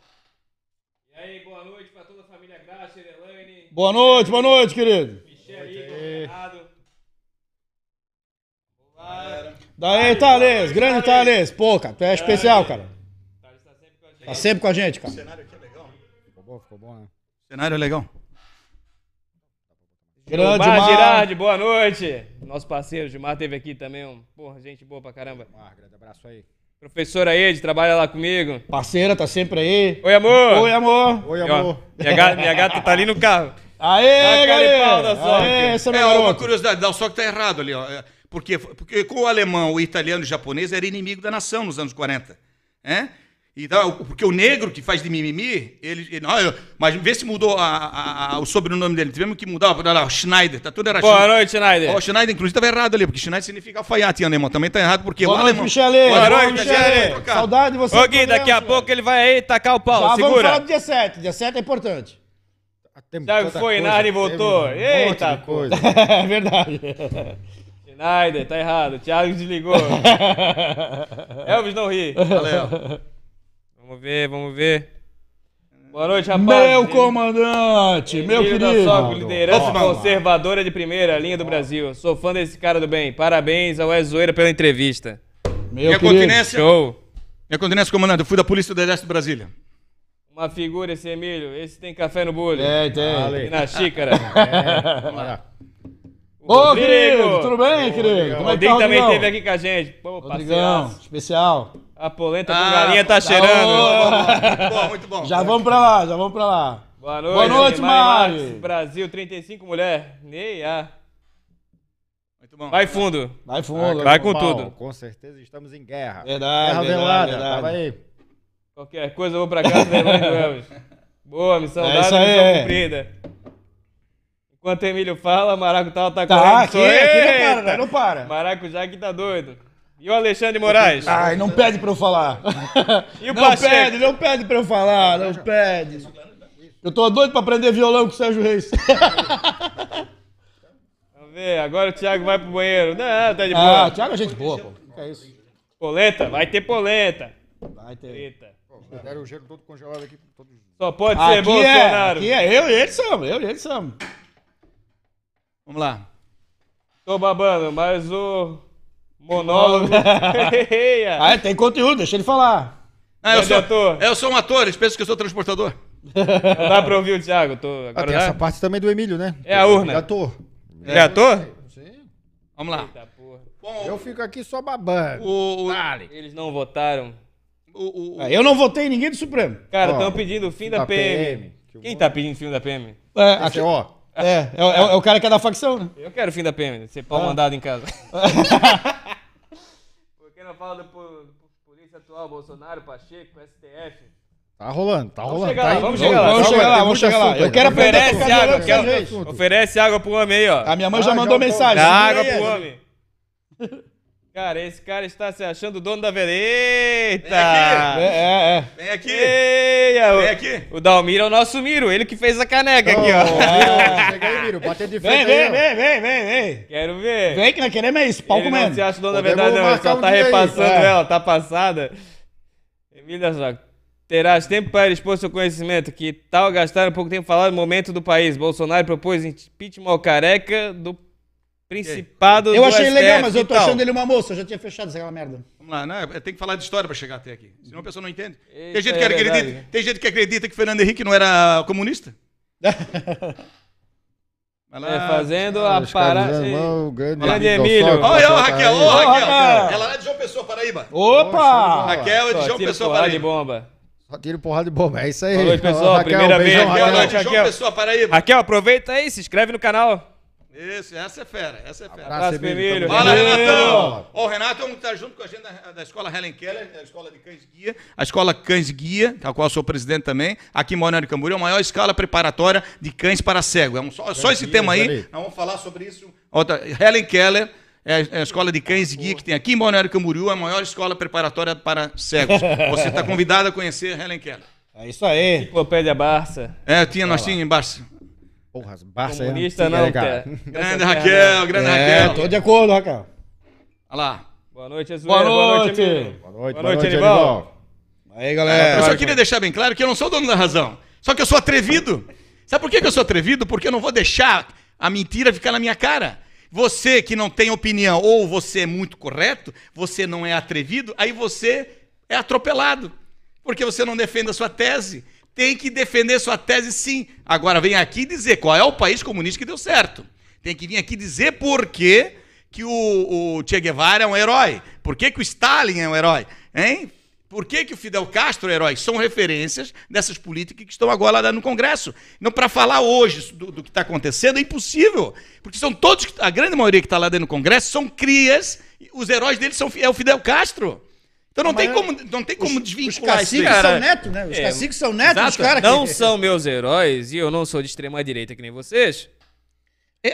E aí, boa noite pra toda a família Graça, Elaine, Boa noite, boa noite, querido. Michel, Igor. Daí, Thales, grande Thales. Pô, cara, tu é especial, cara. Tá sempre com a gente. Cara. cenário aqui é legal. Ficou bom, ficou bom, né? O cenário é legal. Grande Gilmar Mar. Girardi, boa noite. Nosso parceiro Gilmar teve aqui também, um, porra, gente boa pra caramba. Ah, grande abraço aí. Professora Ed, trabalha lá comigo. Parceira, tá sempre aí. Oi, amor. Oi, amor. Oi, E, ó, amor. minha, gata, minha gata tá ali no carro. Aê, galera. Aê, essa é É, minha uma curiosidade, dá o só que tá errado ali, ó. É, Por quê? Porque com o alemão, o italiano e o japonês era inimigo da nação nos anos 40. É? Então, porque o negro que faz de mimimi, ele. ele olha, mas vê se mudou a- a- a- o sobrenome dele. Tivemos que mudar. Olha lá, o Schneider, tá tudo era Boa Schneider. noite, Schneider. Ó, o Schneider, inclusive, estava errado ali, porque Schneider significa alfaiate em alemão. Também tá errado, porque Boa o noite. Michele. Boa noite, Michele. Saudade de você. Ô, Gui, daqui a pouco ele vai aí tacar o pau. Já vamos falar Segura. do dia 7. Dia 7 é importante. Tem Já foi coisa, na área e teve voltou. um Eita, coisa. É verdade. Schneider, tá errado. O Thiago desligou. Elvis não ri. Valeu. Vamos ver, vamos ver. Boa noite, rapaz. Meu comandante, meu querido. Soco, liderança conservadora de primeira linha do Brasil. Sou fã desse cara do bem. Parabéns ao Wes Zoeira pela entrevista. Meu Minha querido. continência. Show. Minha continência, comandante. Eu fui da Polícia do Exército de Brasília. Uma figura esse Emílio. Esse tem café no bule. É, tem. E na xícara. Vamos lá. Ô, Rodrigo. querido, tudo bem, querido? O Como é que tá, Rodrigo também esteve aqui com a gente. Pô, Rodrigão, especial. A polenta com Ah, galinha tá tá cheirando. Muito bom, muito bom. Já vamos pra lá, já vamos pra lá. Boa noite. Boa noite, Mari Mari. Brasil, 35 mulher. Neia. Muito bom. Vai fundo. Vai fundo. Vai com Pau, tudo. Com certeza estamos em guerra. Verdade, Guerra verdade, velada. verdade. Tava aí. Qualquer coisa eu vou pra casa da Elaine do Elvis. Boa, missão É dada, isso aí, missão é. cumprida. Enquanto o Emílio fala, Maracujá tá, Tá, correndo. aqui, aqui não para, né? não para. Maracujá aqui tá doido. E o Alexandre Moraes? Ai, não pede pra eu falar. E o não Pacheco? pede, não pede pra eu falar, não pede. Eu tô doido pra aprender violão com o Sérgio Reis. Vamos ver, agora o Thiago vai pro banheiro. Não, tá de boa. Ah, Thiago é gente boa, pô. Que é isso? Polenta, vai ter polenta. Vai ter. Eita. Deram o gelo todo congelado aqui. Todos... Só pode ser Aqui é, Bolsonaro. aqui é eu e ele somos, eu e ele somos. Vamos lá. Tô babando, mas o monólogo. Ah, tem conteúdo, deixa ele falar. Ah, eu, Grande sou, ator. eu sou um ator, eles pensam que eu sou transportador. Não dá pra ouvir o Thiago. Tô... Ah, tem dá? essa parte também do Emílio, né? É a urna. Ator. É ator? Sim. Vamos lá. Eita porra. Bom, Eu fico aqui só babando. o, o, Eles não votaram. o, o- É, eu não votei em ninguém do Supremo. Cara, estão pedindo o fim da, da PM. PM, Quem tá pedindo fim da PM? É, aqui- ó. é, é, é, é o cara que é da facção, né? Eu quero o fim da PM. Ser pau Ah. mandado em casa. Por não fala do, po- do polícia atual, Bolsonaro, Pacheco, STF? Tá rolando, tá rolando. chegar tá lá, vamos chegar lá, Vamos tá chegar rolando, lá, vamos chegar lá. assunto Eu quero Oferece água, com o quer- Sérgio Reis. assunto. Oferece água pro homem aí, ó. A minha mãe já Ah, mandou já mensagem. Dá água pro é. homem. Cara, esse cara está se achando dono da vela. Eita! É, é, é. Vem aqui. Eia, o- Vem aqui. O Dalmir é o nosso Miro, ele que fez a caneca aqui, Ô, ó. Miro, Chega aí, Miro. Bater de frente Vem, aí, vem, vem, vem, vem, vem. Quero ver. Vem que nós queremos é isso, pau ele não comendo. se acha dono da Podemos verdade, não. Ele só um tá repassando É. ela, tá passada. Emília Zago. Terás tempo para expor seu conhecimento. Que tal gastar um pouco tempo falar do momento do país? Bolsonaro propôs impeachment ao careca do principado Eu do achei STF. legal, mas eu tô tal? achando ele uma moça. Eu já tinha fechado aquela merda. Vamos lá, né? Tem que falar de história pra chegar até aqui. Senão a pessoa não entende. Eita, Tem gente, que é acredita, verdade. tem gente que acredita que Fernando Henrique não era comunista. Vai lá. É, fazendo a Os caras parada. dizendo, "Mano, grande Grande Emílio. Olha, tá Raquel, aí." ô, Raquel. Raquel. Ela é de João Pessoa, Paraíba. Opa! Raquel é de João Pessoa, porrada de Paraíba. bomba. Só tiro porrada de bomba. É isso aí. Boa noite, Ó, pessoal. Raquel, Primeira vez Raquel. João Raquel. Pessoa, Paraíba. Raquel, aproveita aí, se inscreve no canal. Isso, essa é fera, essa é fera. Abraço, Emílio. Fala, Emílio. Renatão! Ó, o Renato é um que tá junto com a gente da, da escola Helen Keller, a escola de cães guia. A escola Cães Guia, a qual eu sou presidente também, aqui em Balneário Camboriú, é a maior escola preparatória de cães para cego. É um só, só esse Guia, tema aí, ali. nós vamos falar sobre isso. Outra, Helen Keller é é a escola de cães guia que tem aqui em Balneário Camboriú, a maior escola preparatória para cegos. Você está convidado a conhecer a Helen Keller. É isso aí. Enciclopédia Barça. É, tinha, nós tínhamos embaixo. Porra, Barça aí, Comunista fica não, ligado. cara. Grande Raquel, grande É, Raquel. tô de acordo, Raquel. Olha lá. Boa noite, Azueira. Boa Boa noite. noite, Emílio. Boa noite, Boa boa noite, noite, Anival. Anival. Aí, Eu galera. só queria deixar bem claro que eu não sou dono da razão. Só que eu sou atrevido. Sabe por que que eu sou atrevido? Porque eu não vou deixar a mentira ficar na minha cara. Você que não tem opinião ou você é muito correto, você não é atrevido, aí você é atropelado. Porque você não defende a sua tese. Tem que defender sua tese sim. Agora vem aqui dizer qual é o país comunista que deu certo. Tem que vir aqui dizer por que, que o, o Che Guevara é um herói. Por que, que o Stalin é um herói. Hein? Por que, que o Fidel Castro é herói? São referências dessas políticas que estão agora lá no Congresso. Não para falar hoje do, do que está acontecendo é impossível, porque são todos, a grande maioria que está lá dentro do Congresso são crias. Os heróis deles são é o Fidel Castro. Então não tem como, não tem como Os desvincular isso. aí. caciques cara. são netos, né? Os É, caciques são netos dos Exato. caras Não que... são meus heróis e eu não sou de extrema direita que nem vocês.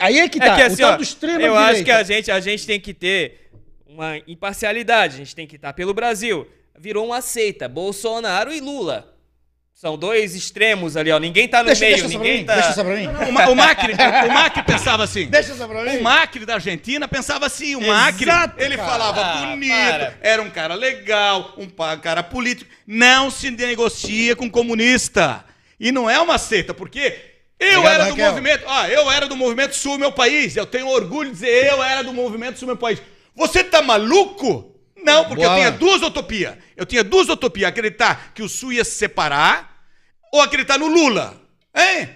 Aí é que tá. É que o assim, tal ó, eu direita. acho que a gente, a gente tem que ter uma imparcialidade, a gente tem que estar pelo Brasil. Virou uma seita, Bolsonaro e Lula. São dois extremos ali, ó. Ninguém tá no Deixa, meio, deixa ninguém mim. tá. Deixa essa pra mim. O, Ma- o Macri, o Macri pensava assim. Deixa essa pra mim. O Macri da Argentina pensava assim, o Macri, Exato, ele cara. falava Ah, bonito, para. era um cara legal, um cara político. Não se negocia com comunista. E não é uma seita, porque eu Obrigado, era do Raquel. movimento, ó, eu era do movimento Sul Meu País. Eu tenho orgulho de dizer eu era do movimento Sul Meu País. Você tá maluco? Não, porque eu tinha duas utopias. Eu tinha duas utopias, acreditar que o Sul ia se separar ou acreditar no Lula. Hein?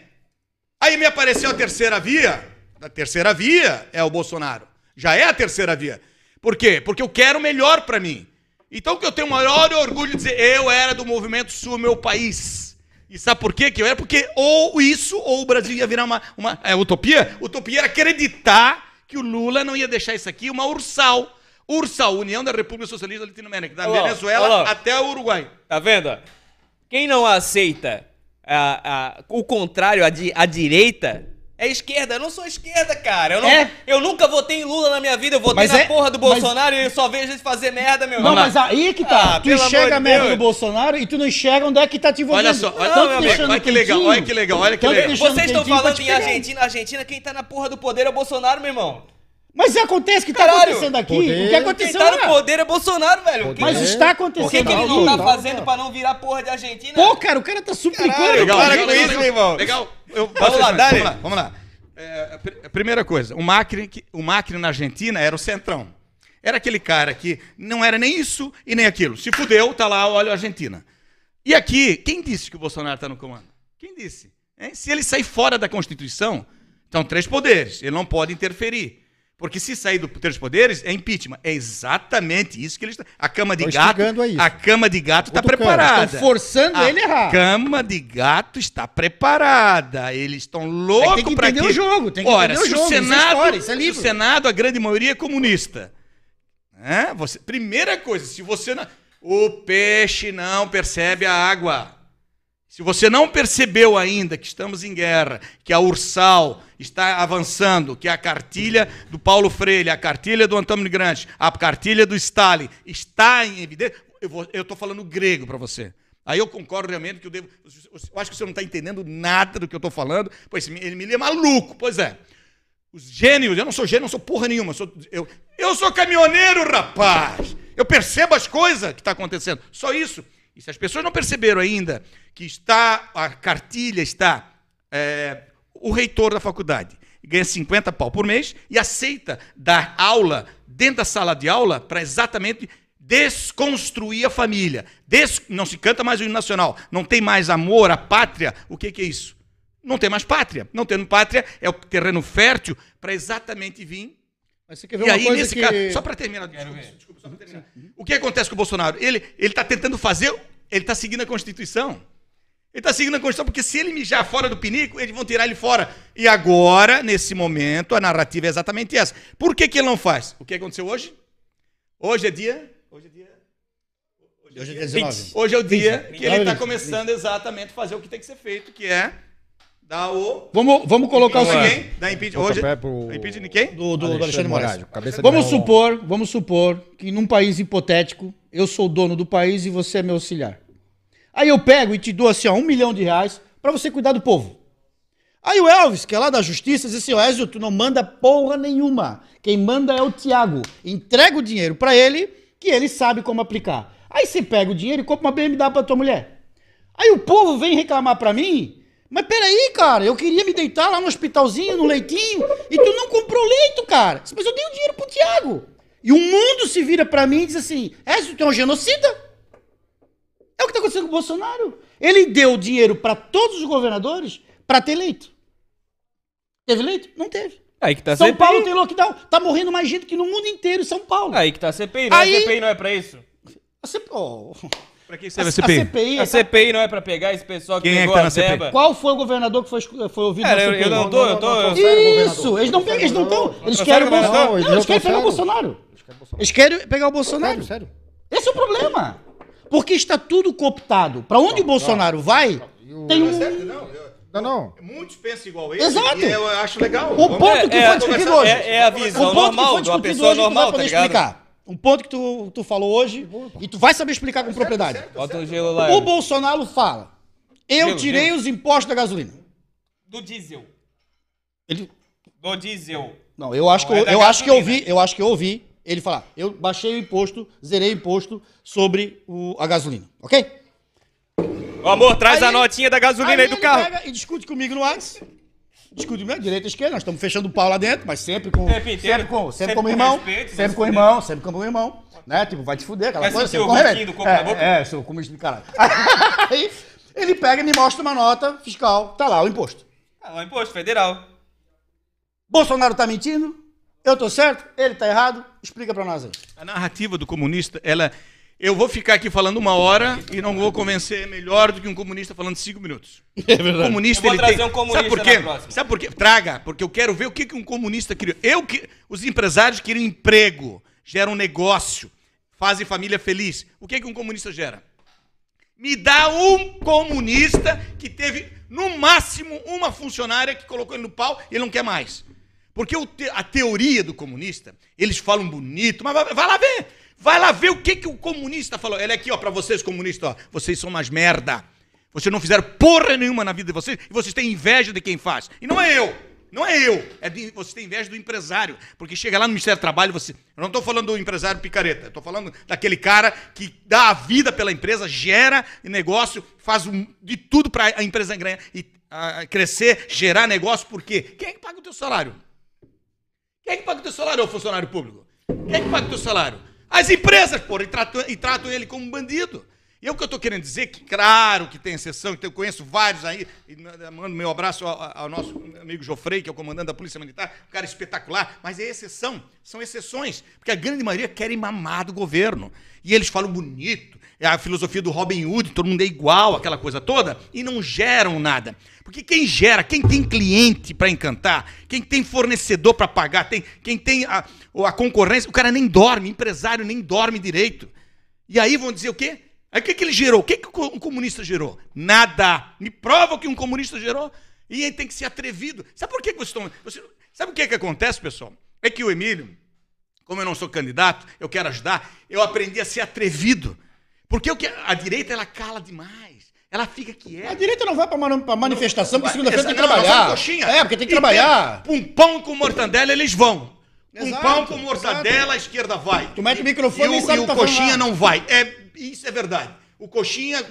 Aí me apareceu a terceira via. A terceira via é o Bolsonaro. Já é a terceira via. Por quê? Porque eu quero o melhor pra mim. Então que eu tenho o maior orgulho de dizer, eu era do movimento sul meu país. E sabe por quê que eu era? Porque ou isso, ou o Brasil ia virar uma, uma é, utopia. Utopia era acreditar que o Lula não ia deixar isso aqui uma ursal. Ursal, União da República Socialista Latino-América, da Olha lá, Venezuela olha lá. até o Uruguai. Tá vendo? Quem não aceita a- a- o contrário, a, di- a direita, É esquerda, eu não sou esquerda, cara. Eu, não- É. eu nunca votei em Lula na minha vida. Eu votei Mas na é- porra do mas- Bolsonaro e eu só vejo eles fazer merda, meu Não, irmão. mas aí que tá. Ah, tu enxerga a merda Deus. do Bolsonaro e tu não enxerga onde é que tá te envolvendo. Olha só, olha, Tanto meu amigo, olha que legal, olha que legal, olha que legal. Vocês estão falando em. Argentina. Argentina, quem tá na porra do poder é o Bolsonaro, meu irmão. Mas acontece que tá Caralho, acontecendo aqui. poder- O que aconteceu Quem tá no lá? poder é Bolsonaro, velho. Poder. Mas está acontecendo que, que ele não tá fazendo pra não virar porra de Argentina? Pô, cara, o cara tá suplicando. Caralho, Legal, Para legal, com legal, isso, legal. irmão. Legal. Eu, Vamos lá, dale. Vamos lá, vamos lá. É, primeira coisa, o Macri, o Macri na Argentina era o centrão. Era aquele cara que não era nem isso e nem aquilo. Se fudeu, tá lá, olha a Argentina. E aqui, quem disse que o Bolsonaro está no comando? Quem disse? Hein? Se ele sair fora da Constituição, então três poderes, ele não pode interferir. Porque se sair do três poderes, é impeachment. É exatamente isso que ele está. A cama de Tô gato. a isso. A cama de gato está preparada. Estão forçando A ele a errar. cama de gato está preparada. Eles estão É loucos que tem que para entender o jogo, tem que Ora, entender o se jogo, o isso é Senado, história, isso é se livro. o Senado, a grande maioria é comunista. É, você, primeira coisa, se você não, o peixe não percebe a água. Se você não percebeu ainda que estamos em guerra, que a Ursal está avançando, que a cartilha do Paulo Freire, a cartilha do Antônio Gramsci, a cartilha do Stalin está em evidência, eu estou falando grego para você. Aí eu concordo realmente que eu devo. Eu acho que você não está entendendo nada do que eu estou falando, pois ele me é maluco. Pois é. Os gênios, eu não sou gênio, não sou porra nenhuma. eu sou- eu, eu sou caminhoneiro, rapaz. Eu percebo as coisas que estão acontecendo. Só isso. E se as pessoas não perceberam ainda que está, a cartilha está, é, o reitor da faculdade ganha 50 pau por mês e aceita dar aula dentro da sala de aula para exatamente desconstruir a família. Des- não se canta mais o hino nacional. Não tem mais amor à pátria. O que, que é isso? Não tem mais pátria. Não tendo pátria é o terreno fértil para exatamente vir Mas você quer ver e uma aí, coisa nesse que... caso, só para terminar, desculpa, desculpa, só terminar. O que acontece com o Bolsonaro? Ele está tentando fazer, ele está seguindo a Constituição. Ele está seguindo a Constituição, porque se ele mijar fora do pinico, eles vão tirar ele fora. E agora, nesse momento, a narrativa é exatamente essa. Por que, que ele não faz? O que aconteceu hoje? Hoje é dia. Hoje é dia. Hoje é dia 19. Hoje é o dia que ele está começando exatamente a fazer o que tem que ser feito, que é dar o. Vamos, vamos colocar o de seguinte. Dar impeachment. Hoje. Pro- Impeachment de quem? Do, do, do Alexandre Moraes. cabeça de Vamos melão. supor, vamos supor que num país hipotético, eu sou o dono do país e você é meu auxiliar. Aí eu pego e te dou assim, ó, um milhão de reais pra você cuidar do povo. Aí o Elvis, que é lá da justiça, diz assim, ó, Ezio, tu não manda porra nenhuma. Quem manda é o Tiago. Entrega o dinheiro pra ele, que ele sabe como aplicar. Aí você pega o dinheiro e compra uma BMW pra tua mulher. Aí o povo vem reclamar pra mim, mas peraí, cara, eu queria me deitar lá no hospitalzinho, no leitinho, e tu não comprou leito, cara. Mas eu dei o dinheiro pro Tiago. E o mundo se vira pra mim e diz assim, Ezio, tu é um genocida. É o que tá acontecendo com o Bolsonaro. Ele deu dinheiro pra todos os governadores pra ter leito. Teve leito? Não teve. Aí que tá São CPI. Paulo tem lockdown. Tá morrendo mais gente que no mundo inteiro em São Paulo. Aí que tá CPI, não Aí- é CPI não é pra isso? A CPI, oh, Para que a, serve a a CPI? CPI A tá- CPI não é pra pegar esse pessoal que Quem é pegou que tá a na CPI? verba? Qual foi o governador que foi, foi ouvido Cara, na eu, CPI? eu não tô, eu tô... eu-. Isso, eles não pegam, eles não estão. Eles querem o? Bolsonaro. Não, eles querem pegar o Bolsonaro. Eles querem pegar o Bolsonaro. Sério, sério. Esse é o problema. Porque está tudo cooptado. Para onde o Bolsonaro vai, tem um. Não, não. Muitos pensam igual ele. Exato. E eu acho legal. O ponto que É, foi é, discutido é- hoje. é a visão normal de uma pessoa normal, tá ligado? explicar. Um ponto que tu, tu falou hoje e tu vai saber explicar com propriedade. Bota um gelo lá. O Bolsonaro fala: Eu Gelo, tirei gelo. os impostos da gasolina. Do diesel. Ele, Do diesel. Não, eu acho que Não, eu, é eu acho que eu ouvi, eu acho que eu ouvi ele falar. Eu baixei o imposto, zerei o imposto sobre o, a gasolina, ok? Ô, amor, traz Aí- a notinha da gasolina aí, do ele carro. pega e discute comigo no WhatsApp. Discute comigo, direita e esquerda, nós estamos fechando o pau lá dentro, mas sempre com. Inteiro. Sempre, com, sempre, Sempre como com irmão. respeito, sempre vai com se irmão, sempre como irmão. Né? Tipo, vai te fuder, aquela Vai coisa. sempre o com do é, na boca? É, seu comunista do caralho. Aí ele pega e me mostra uma nota fiscal, tá lá o imposto. Ah, o imposto federal. Bolsonaro tá mentindo? Eu tô certo? Ele tá errado? Explica pra nós aí. A narrativa do comunista, ela. Eu vou ficar aqui falando uma hora e não vou convencer melhor do que um comunista falando cinco minutos. É O verdade. comunista Eu vou ele trazer tem. um comunista Sabe por quê? Sabe por quê? Traga, porque eu quero ver o que, que um comunista queria. Eu que os empresários queriam emprego, geram negócio, fazem família feliz. O que que um comunista gera? Me dá um comunista que teve, no máximo, uma funcionária que colocou ele no pau e ele não quer mais. Porque o te- a teoria do comunista, eles falam bonito, mas vai lá ver. Vai lá ver o que, que o comunista falou. Ele é aqui, ó, pra vocês, comunistas, ó. Vocês são umas merda. Vocês não fizeram porra nenhuma na vida de vocês e vocês têm inveja de quem faz. E não é eu. Não é eu. É de, você tem inveja do empresário. Porque chega lá no Ministério do Trabalho, você. Eu não estou falando do empresário picareta. Estou falando daquele cara que dá a vida pela empresa, gera negócio, faz um- de tudo para a empresa ganhar e ah, crescer, gerar negócio. Por quê? Quem é que paga o teu salário? Quem é que paga o teu salário, ô funcionário público? Quem é que paga o teu salário? As empresas, porra, e tratam, e tratam ele como bandido. E é o que eu estou querendo dizer, que claro que tem exceção, que eu conheço vários aí, mando meu abraço ao, ao nosso amigo Jofrei, que é o comandante da Polícia Militar, um cara espetacular, mas é exceção, são exceções, porque a grande maioria querem mamar do governo. E eles falam bonito, é a filosofia do Robin Hood, todo mundo é igual, aquela coisa toda, e não geram nada. Porque quem gera, quem tem cliente para encantar, quem tem fornecedor para pagar, tem, quem tem a, a concorrência, o cara nem dorme, empresário nem dorme direito. E aí vão dizer o quê? Aí o que, que ele gerou? O que, que um comunista gerou? Nada. Me prova o que um comunista gerou. E ele tem que ser atrevido. Sabe por que, que vocês estão. Você, sabe o que, que acontece, pessoal? É que o Emílio, como eu não sou candidato, eu quero ajudar, eu aprendi a ser atrevido. Porque o que, a direita ela cala demais. Ela fica quieta. A direita não vai pra, manu- pra manifestação, porque segunda-feira tem que não, trabalhar. coxinha. É, porque tem que E trabalhar. tem Um pão com mortandela, eles vão. Um Exato, pão com mortadela, a esquerda vai. Tu mete o microfone e e e o tá falando coxinha lá. não vai. É, isso é verdade. O coxinha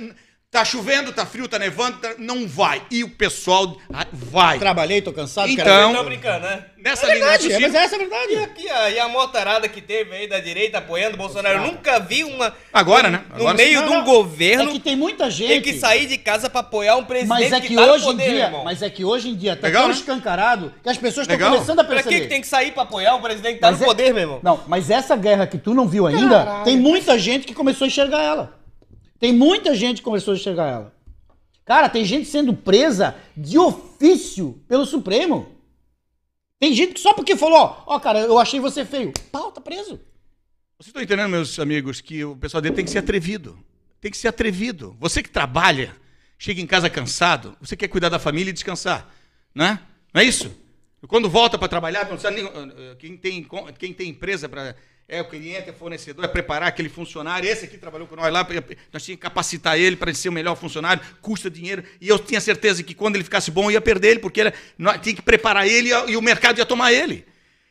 tá chovendo, tá frio, tá nevando, tá- não vai. E o pessoal ah, vai. Trabalhei, tô cansado, Então-. Tô brincando, né? Nessa É linha verdade, de é, mas essa é a verdade. E aqui, ó, e a motarada que teve aí da direita apoiando o Bolsonaro. Eu nunca vi uma. Agora, né? No Agora meio Não, de um não. governo É que tem muita gente... ter que sair de casa pra apoiar um presidente Mas é que, tá no hoje poder, em dia, irmão. mas é que hoje em dia tá Legal, tão né? escancarado que as pessoas estão começando a Pra perceber. que, que tem que sair pra apoiar um presidente que tá Mas no é- poder, meu irmão? Não, mas essa guerra que tu não viu ainda, Caralho. tem muita gente que começou a enxergar ela. Tem muita gente que começou a enxergar ela. Cara, tem gente sendo presa de ofício pelo Supremo. Tem gente que só porque falou, ó, ó, cara, eu achei você feio. Pau, tá preso. Vocês estão entendendo, meus amigos, que o pessoal dele tem que ser atrevido. Tem que ser atrevido. Você que trabalha, chega em casa cansado, você quer cuidar da família e descansar. Né? Não é isso? Quando volta para trabalhar, quem, tem, quem tem empresa para. É o cliente, é fornecedor, é preparar aquele funcionário. Esse aqui trabalhou com nós lá, nós tínhamos que capacitar ele para ele ser o melhor funcionário, custa dinheiro. E eu tinha certeza que quando ele ficasse bom, eu ia perder ele, porque ele, tinha que preparar ele e o mercado ia tomar ele.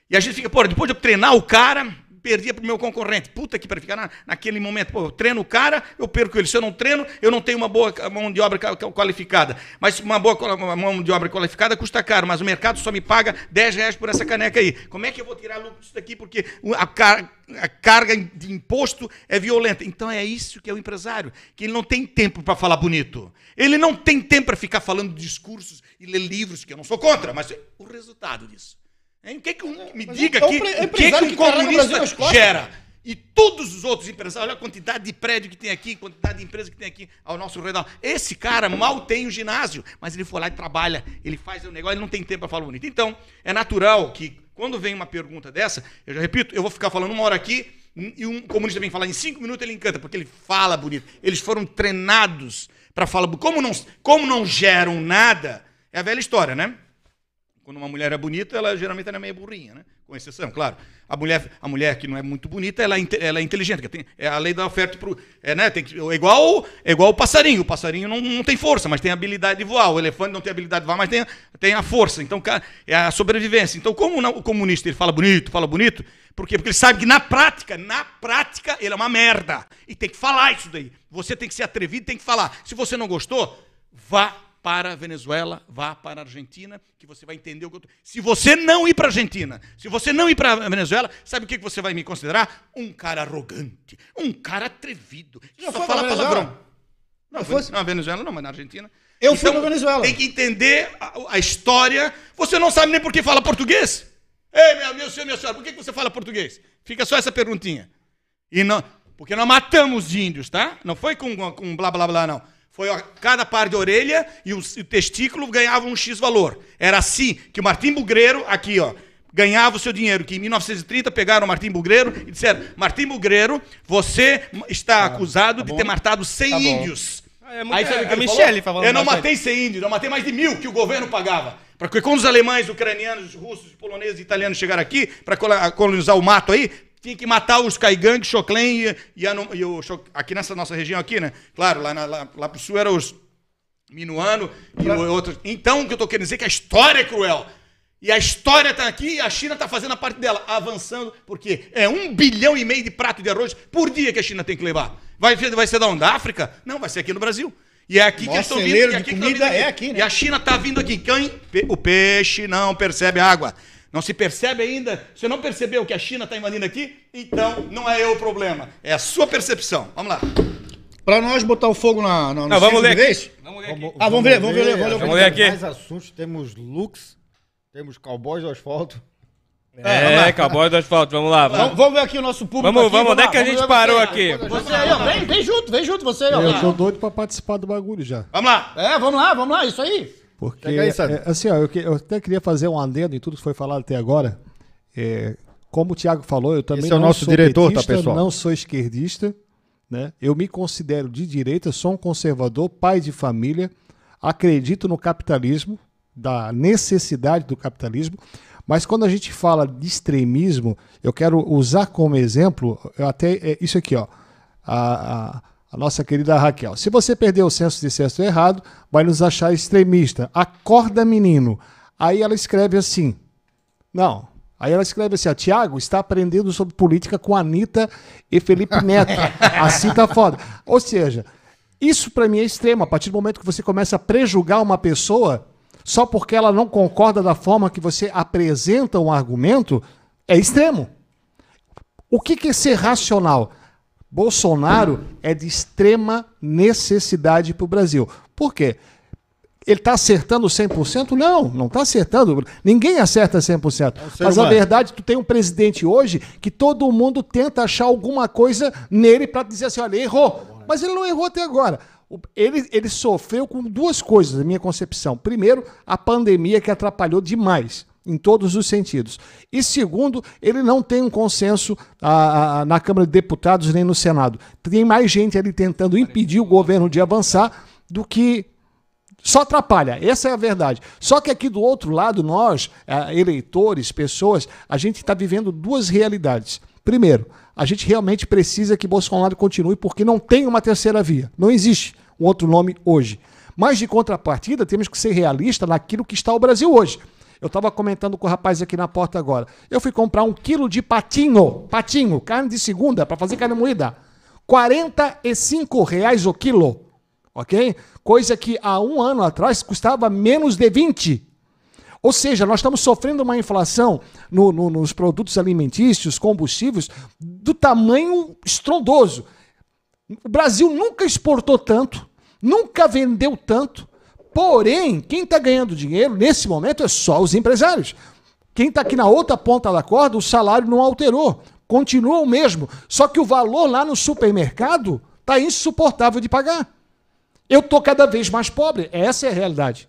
E a gente fica, pô, depois de eu treinar o cara, perdia pro meu concorrente. Puta que para ficar na, naquele momento, pô, eu treino o cara, eu perco ele. Se eu não treino, eu não tenho uma boa mão de obra ca- ca- qualificada. Mas uma boa mão de obra qualificada custa caro, mas o mercado só me paga 10 reais por essa caneca aí. Como é que eu vou tirar lucro disso daqui? Porque o- a, car- a carga de imposto é violenta. Então é isso que é o empresário, que ele não tem tempo para falar bonito. Ele não tem tempo para ficar falando discursos e ler livros, que eu não sou contra, mas o resultado disso. Hein? O que, que um, me Mas diga é o aqui pre- o que, que um comunista gera. E todos os outros empresários, olha a quantidade de prédio que tem aqui, quantidade de empresa que tem aqui ao nosso redor. Esse cara mal tem o ginásio, mas ele foi lá e trabalha, ele faz o negócio, ele não tem tempo para falar bonito. Então, é natural que quando vem uma pergunta dessa, eu já repito, eu vou ficar falando uma hora aqui e um comunista vem falar em cinco minutos, ele encanta, porque ele fala bonito. Eles foram treinados para falar bonito. Como não, como não geram nada, é a velha história, né? Quando uma mulher é bonita, ela geralmente ela é meio burrinha, né? Com exceção, claro. A mulher, a mulher que não é muito bonita, ela é, ela é inteligente. tem- é a lei da oferta pro, é, né? É igual, é igual o passarinho. O passarinho não, não tem força, mas tem habilidade de voar. O elefante não tem habilidade de voar, mas tem, tem a força. Então, cara, é a sobrevivência. Então, como o comunista ele fala bonito, fala bonito, por quê? Porque ele sabe que na prática, na prática, ele é uma merda. E tem que falar isso daí. Você tem que ser atrevido, tem que falar. Se você não gostou, vá para a Venezuela, vá para a Argentina, que você vai entender o que eu tô... Se você não ir para a Argentina, se você não ir para a Venezuela, sabe o que você vai me considerar? Um cara arrogante, um cara atrevido, Já só fala palavrão. Não, foi? não, na Venezuela não, mas na Argentina. Eu fui pra Venezuela. Tem que entender a, a história. Você não sabe nem por que fala português? Ei, meu, meu senhor, minha senhora, por que que você fala português? Fica só essa perguntinha. E não, porque nós matamos os índios, tá? Não foi com, com blá blá blá, não. Foi ó, cada par de orelha e o, e o testículo ganhava um X valor. Era assim que o Martim Bugreiro, aqui, ó, ganhava o seu dinheiro. Que em 1930 pegaram o Martim Bugreiro e disseram: Martim Bugreiro, você está acusado de bom. ter matado 100 Tá índios. É muito- Aí sabe o que a ele Michele falou? falando Eu não matei 100 índios, eu matei mais de mil que o governo pagava. Porque quando os alemães, ucranianos, russos, poloneses e italianos chegaram aqui para colonizar o mato aí, tinha que matar os Caigang, Choclen e, e, e o aqui nessa nossa região aqui, né? Claro, lá, na, lá, lá pro sul eram os Minuano e o outro. Então, o que eu tô querendo dizer é que a história é cruel. E a história está aqui e a China está fazendo a parte dela, avançando, porque é um bilhão e meio de prato de arroz por dia que a China tem que levar. Vai, ser- vai ser da onde? Da África? Não, vai ser aqui no Brasil. E é aqui que Maior eles estão vindo. celeiro e de aqui que estão vindo é aqui, né? E a China está vindo aqui. Quem? O peixe não percebe água. Não se percebe ainda. Você não percebeu que a China está invadindo aqui? Então não é eu o problema. É a sua percepção. Vamos lá. Pra nós botar o fogo na, na, Não, vamos ler aqui. Vamos ler aqui. Ah, vamos ver, vamos ver, vamos ler Vamos ler aqui. Mais assuntos, temos looks, temos cowboys do asfalto. É, cowboy do asfalto, vamos lá. Vamos, Vamos, vamos ver aqui o nosso público. vamos, aqui, vamos. Onde é que a vamos gente parou aqui? Você aí, ó, vem, vem junto, vem junto você aí, ó. Eu tô doido pra participar do bagulho já. Vamos lá. É, vamos lá, vamos lá, isso aí. Porque, aí, Sandro. é, assim, ó, eu, eu até queria fazer um adendo em tudo que foi falado até agora. É, como o Thiago falou, eu também Esse é o não nosso sou diretor, tá, petista, pessoal? não sou esquerdista. Né? Eu me considero de direita, sou um conservador, pai de família, acredito no capitalismo, da necessidade do capitalismo, mas quando a gente fala de extremismo, eu quero usar como exemplo, eu até é isso aqui, ó, a, a- a nossa querida Raquel. Se você perdeu o senso de senso errado, vai nos achar extremista. Acorda, menino. Aí ela escreve assim: não. Aí ela escreve assim: Tiago está aprendendo sobre política com Anitta e Felipe Neto. assim tá foda. Ou seja, isso pra mim é extremo. A partir do momento que você começa a prejugar uma pessoa só porque ela não concorda da forma que você apresenta um argumento, é extremo. O que, que é ser racional? Bolsonaro é de extrema necessidade para o Brasil. Por quê? Ele está acertando 100%? Não, não está acertando. Ninguém acerta 100%. ser Mas a humano. verdade, tu tem um presidente hoje que todo mundo tenta achar alguma coisa nele para dizer assim, olha, errou. Mas ele não errou até agora. Ele, ele sofreu com duas coisas, na minha concepção. Primeiro, a pandemia que atrapalhou demais, em todos os sentidos. E segundo, ele não tem um consenso na Câmara de Deputados nem no Senado. Tem mais gente ali tentando impedir o governo de avançar do que só atrapalha, essa é a verdade. Só que aqui do outro lado, nós, eleitores, pessoas, a gente está vivendo duas realidades. Primeiro, a gente realmente precisa que Bolsonaro continue porque não tem uma terceira via. Não existe um outro nome hoje. Mas, de contrapartida, temos que ser realistas naquilo que está o Brasil hoje. Eu estava comentando com o rapaz aqui na porta agora. Eu fui comprar um quilo de patinho, patinho, carne de segunda, para fazer carne moída. 45 reais o quilo ok? Coisa que há um ano atrás custava menos de 20. Ou seja, nós estamos sofrendo uma inflação no- no- nos produtos alimentícios, combustíveis, do tamanho estrondoso. O Brasil nunca exportou tanto, nunca vendeu tanto. Porém, quem está ganhando dinheiro nesse momento é só os empresários. Quem está aqui na outra ponta da corda, o salário não alterou. Continua o mesmo. Só que o valor lá no supermercado está insuportável de pagar. Eu tô cada vez mais pobre. Essa é a realidade.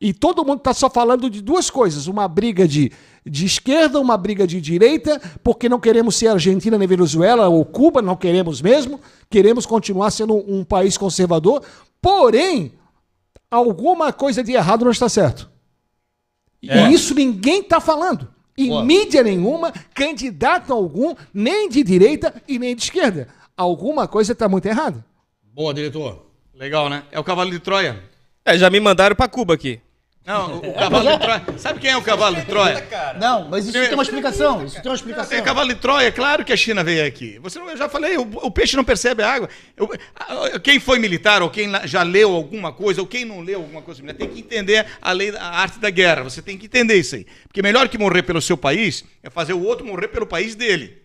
E todo mundo está só falando de duas coisas: uma briga de, de esquerda, uma briga de direita, porque não queremos ser Argentina nem Venezuela ou Cuba, não queremos mesmo. Queremos continuar sendo um país conservador. Porém, alguma coisa de errado não está certo. E isso ninguém está falando. Em mídia nenhuma, candidato algum, nem de direita e nem de esquerda. Alguma coisa está muito errada. Boa, diretor. Legal, né? É o cavalo de Troia. É, já me mandaram pra Cuba aqui. Não, o, cavalo de Troia. Sabe quem é o cavalo de Troia? Não, mas isso tem uma explicação. Isso tem uma explicação. É cavalo de Troia, é claro que a China veio aqui. Você não- eu já falei, o, o peixe não percebe a água. Eu- quem foi militar, ou quem já leu alguma coisa, ou quem não leu alguma coisa, tem que entender a lei, a arte da guerra. Você tem que entender isso aí. Porque melhor que morrer pelo seu país é fazer o outro morrer pelo país dele.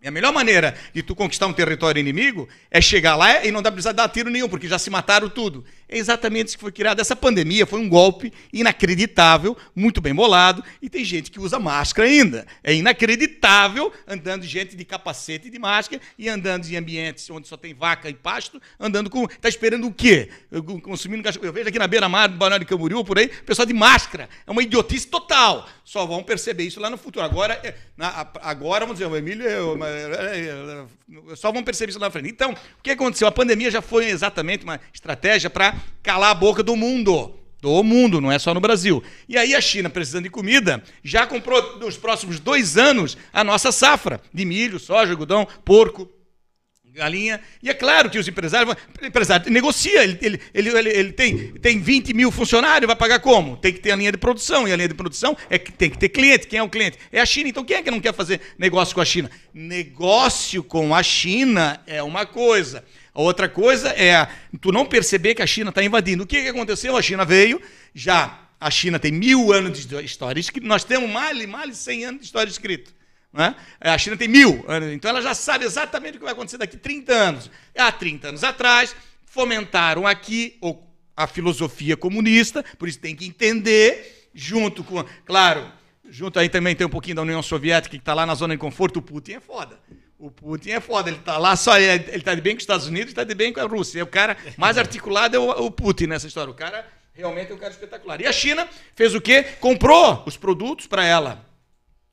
E a melhor maneira de tu conquistar um território inimigo é chegar lá e não dá precisar dar tiro nenhum, porque já se mataram tudo. É exatamente isso que foi criado. Essa pandemia foi um golpe inacreditável, muito bem bolado, e tem gente que usa máscara ainda. É inacreditável andando gente de capacete e de máscara e andando em ambientes onde só tem vaca e pasto, andando com. Está esperando o quê? Eu- Consumindo cachorro. Eu vejo aqui na beira-mar do Balneário de Camboriú, por aí, pessoal de máscara. É uma idiotice total. Só vão perceber isso lá no futuro. Agora, é, agora vamos dizer, o Emílio. o- é, é, Só vão perceber isso lá na frente. Então, o que aconteceu? A pandemia já foi exatamente uma estratégia para calar a boca do mundo. Do mundo, não é só no Brasil. E aí a China, precisando de comida, já comprou nos próximos dois anos a nossa safra de milho, soja, algodão, porco, galinha. E é claro que os empresários. O empresário negocia, ele, ele, ele, ele, tem, tem 20 mil funcionários, vai pagar como? Tem que ter a linha de produção, e a linha de produção é que tem que ter cliente. Quem é o cliente? É a China. Então quem é que não quer fazer negócio com a China? Negócio com a China é uma coisa. A outra coisa é tu não perceber que a China está invadindo. O que, que aconteceu? A China veio, já. A China tem mil anos de história escrita, nós temos mais, mais de 100 anos de história escrita. Né? A China tem mil anos, então ela já sabe exatamente o que vai acontecer daqui 30 anos. Há 30 anos atrás, fomentaram aqui a filosofia comunista, por isso tem que entender, junto com. Claro, junto aí também tem um pouquinho da União Soviética, que está lá na zona de conforto, o Putin é foda. O Putin é foda, ele está lá só. Ele está de bem com os Estados Unidos, está de bem com a Rússia. E o cara mais articulado é o, o Putin nessa história. O cara realmente é um cara espetacular. E a China fez o quê? Comprou os produtos para ela.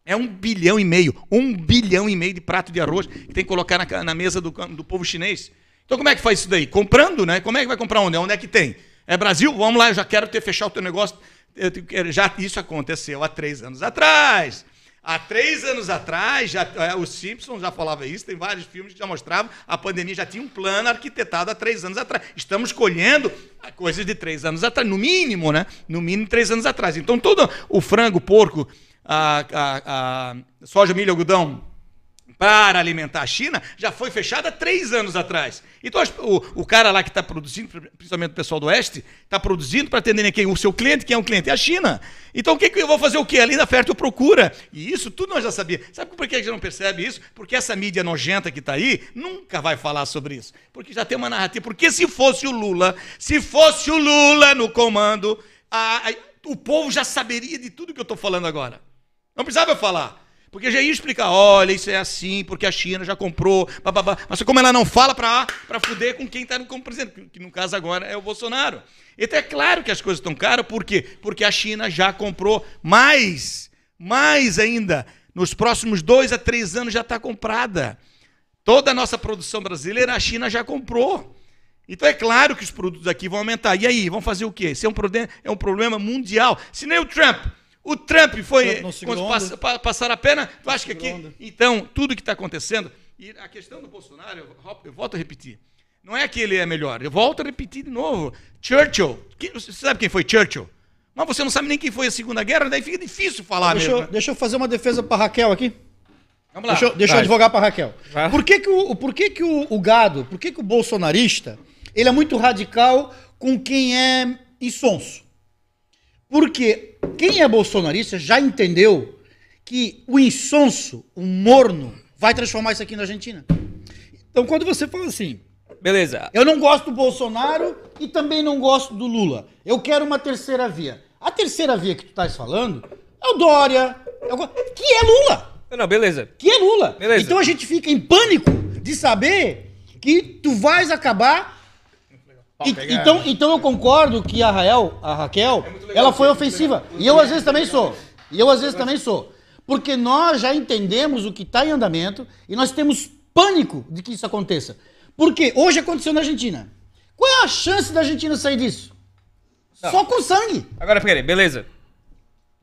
É um bilhão e meio, um bilhão e meio de prato de arroz que tem que colocar na, na mesa do, do povo chinês. Então como é que faz isso daí? Comprando, né? Como é que vai comprar onde? Onde é que tem? É Brasil? Vamos lá, eu já quero ter fechar o teu negócio. Eu já, isso aconteceu há três anos atrás. Há três anos atrás, já, é, os Simpsons já falava isso, tem vários filmes que já mostravam, a pandemia já tinha um plano arquitetado há três anos atrás. Estamos colhendo coisas de três anos atrás, no mínimo, né? No mínimo três anos atrás. Então todo o frango, porco, a, a- a soja, milho, algodão para alimentar a China já foi fechada três anos atrás. Então o, o cara lá que está produzindo, principalmente o pessoal do Oeste, está produzindo para atender quem? O seu cliente, quem é o cliente? É a China. Então o que, que eu vou fazer o quê? Ali na oferta e procura. E isso tudo nós já sabíamos. Sabe por que a gente não percebe isso? Porque essa mídia nojenta que está aí nunca vai falar sobre isso. Porque já tem uma narrativa. Porque se fosse o Lula, se fosse o Lula no comando, a- a- o povo já saberia de tudo que eu estou falando agora. Não precisava eu falar. Porque já ia explicar, olha, isso é assim, porque a China já comprou, bababá. Mas como ela não fala para fuder com quem está como presidente, que- no caso agora é o Bolsonaro. Então é claro que as coisas estão caras, por quê? Porque a China já comprou mais, mais ainda. Nos próximos dois a três anos já está comprada. Toda a nossa produção brasileira a China já comprou. Então é claro que os produtos aqui vão aumentar. E aí, vão fazer o quê? Isso é um é um problema mundial. Se nem o Trump. O Trump foi. Trump não segurou quando onda. passa- pa- passaram a pena, tu acha que aqui. Onda. Então, tudo que está acontecendo. E a questão do Bolsonaro, eu, eu volto a repetir. Não é que ele é melhor. Eu volto a repetir de novo. Churchill. Você sabe quem foi Churchill? Mas você não sabe nem quem foi a Segunda Guerra, daí fica difícil falar Deixa mesmo. eu, deixa eu fazer uma defesa pra Raquel aqui. Vamos lá. Deixa, eu- deixa eu advogar pra Raquel. Vai. Por que, que, o, por que, que o, o gado, por que, que o bolsonarista, ele é muito radical com quem é insonso? Porque quem é bolsonarista já entendeu que o insonso, o morno, vai transformar isso aqui na Argentina. Então, quando você fala assim, Beleza. eu não gosto do Bolsonaro e também não gosto do Lula. Eu quero uma terceira via. A terceira via que tu estás falando é o Dória, é o que é Lula. Não, beleza. Que é Lula. Beleza. Então a gente fica em pânico de saber que tu vais acabar. E- então, então eu concordo que a Rael, a Raquel, ela foi ofensiva. E eu às vezes também sou. E eu às vezes também sou. Porque nós já entendemos o que está em andamento e nós temos pânico de que isso aconteça. Porque hoje aconteceu na Argentina. Qual é a chance da Argentina sair disso? Só com sangue. Agora, peraí, beleza.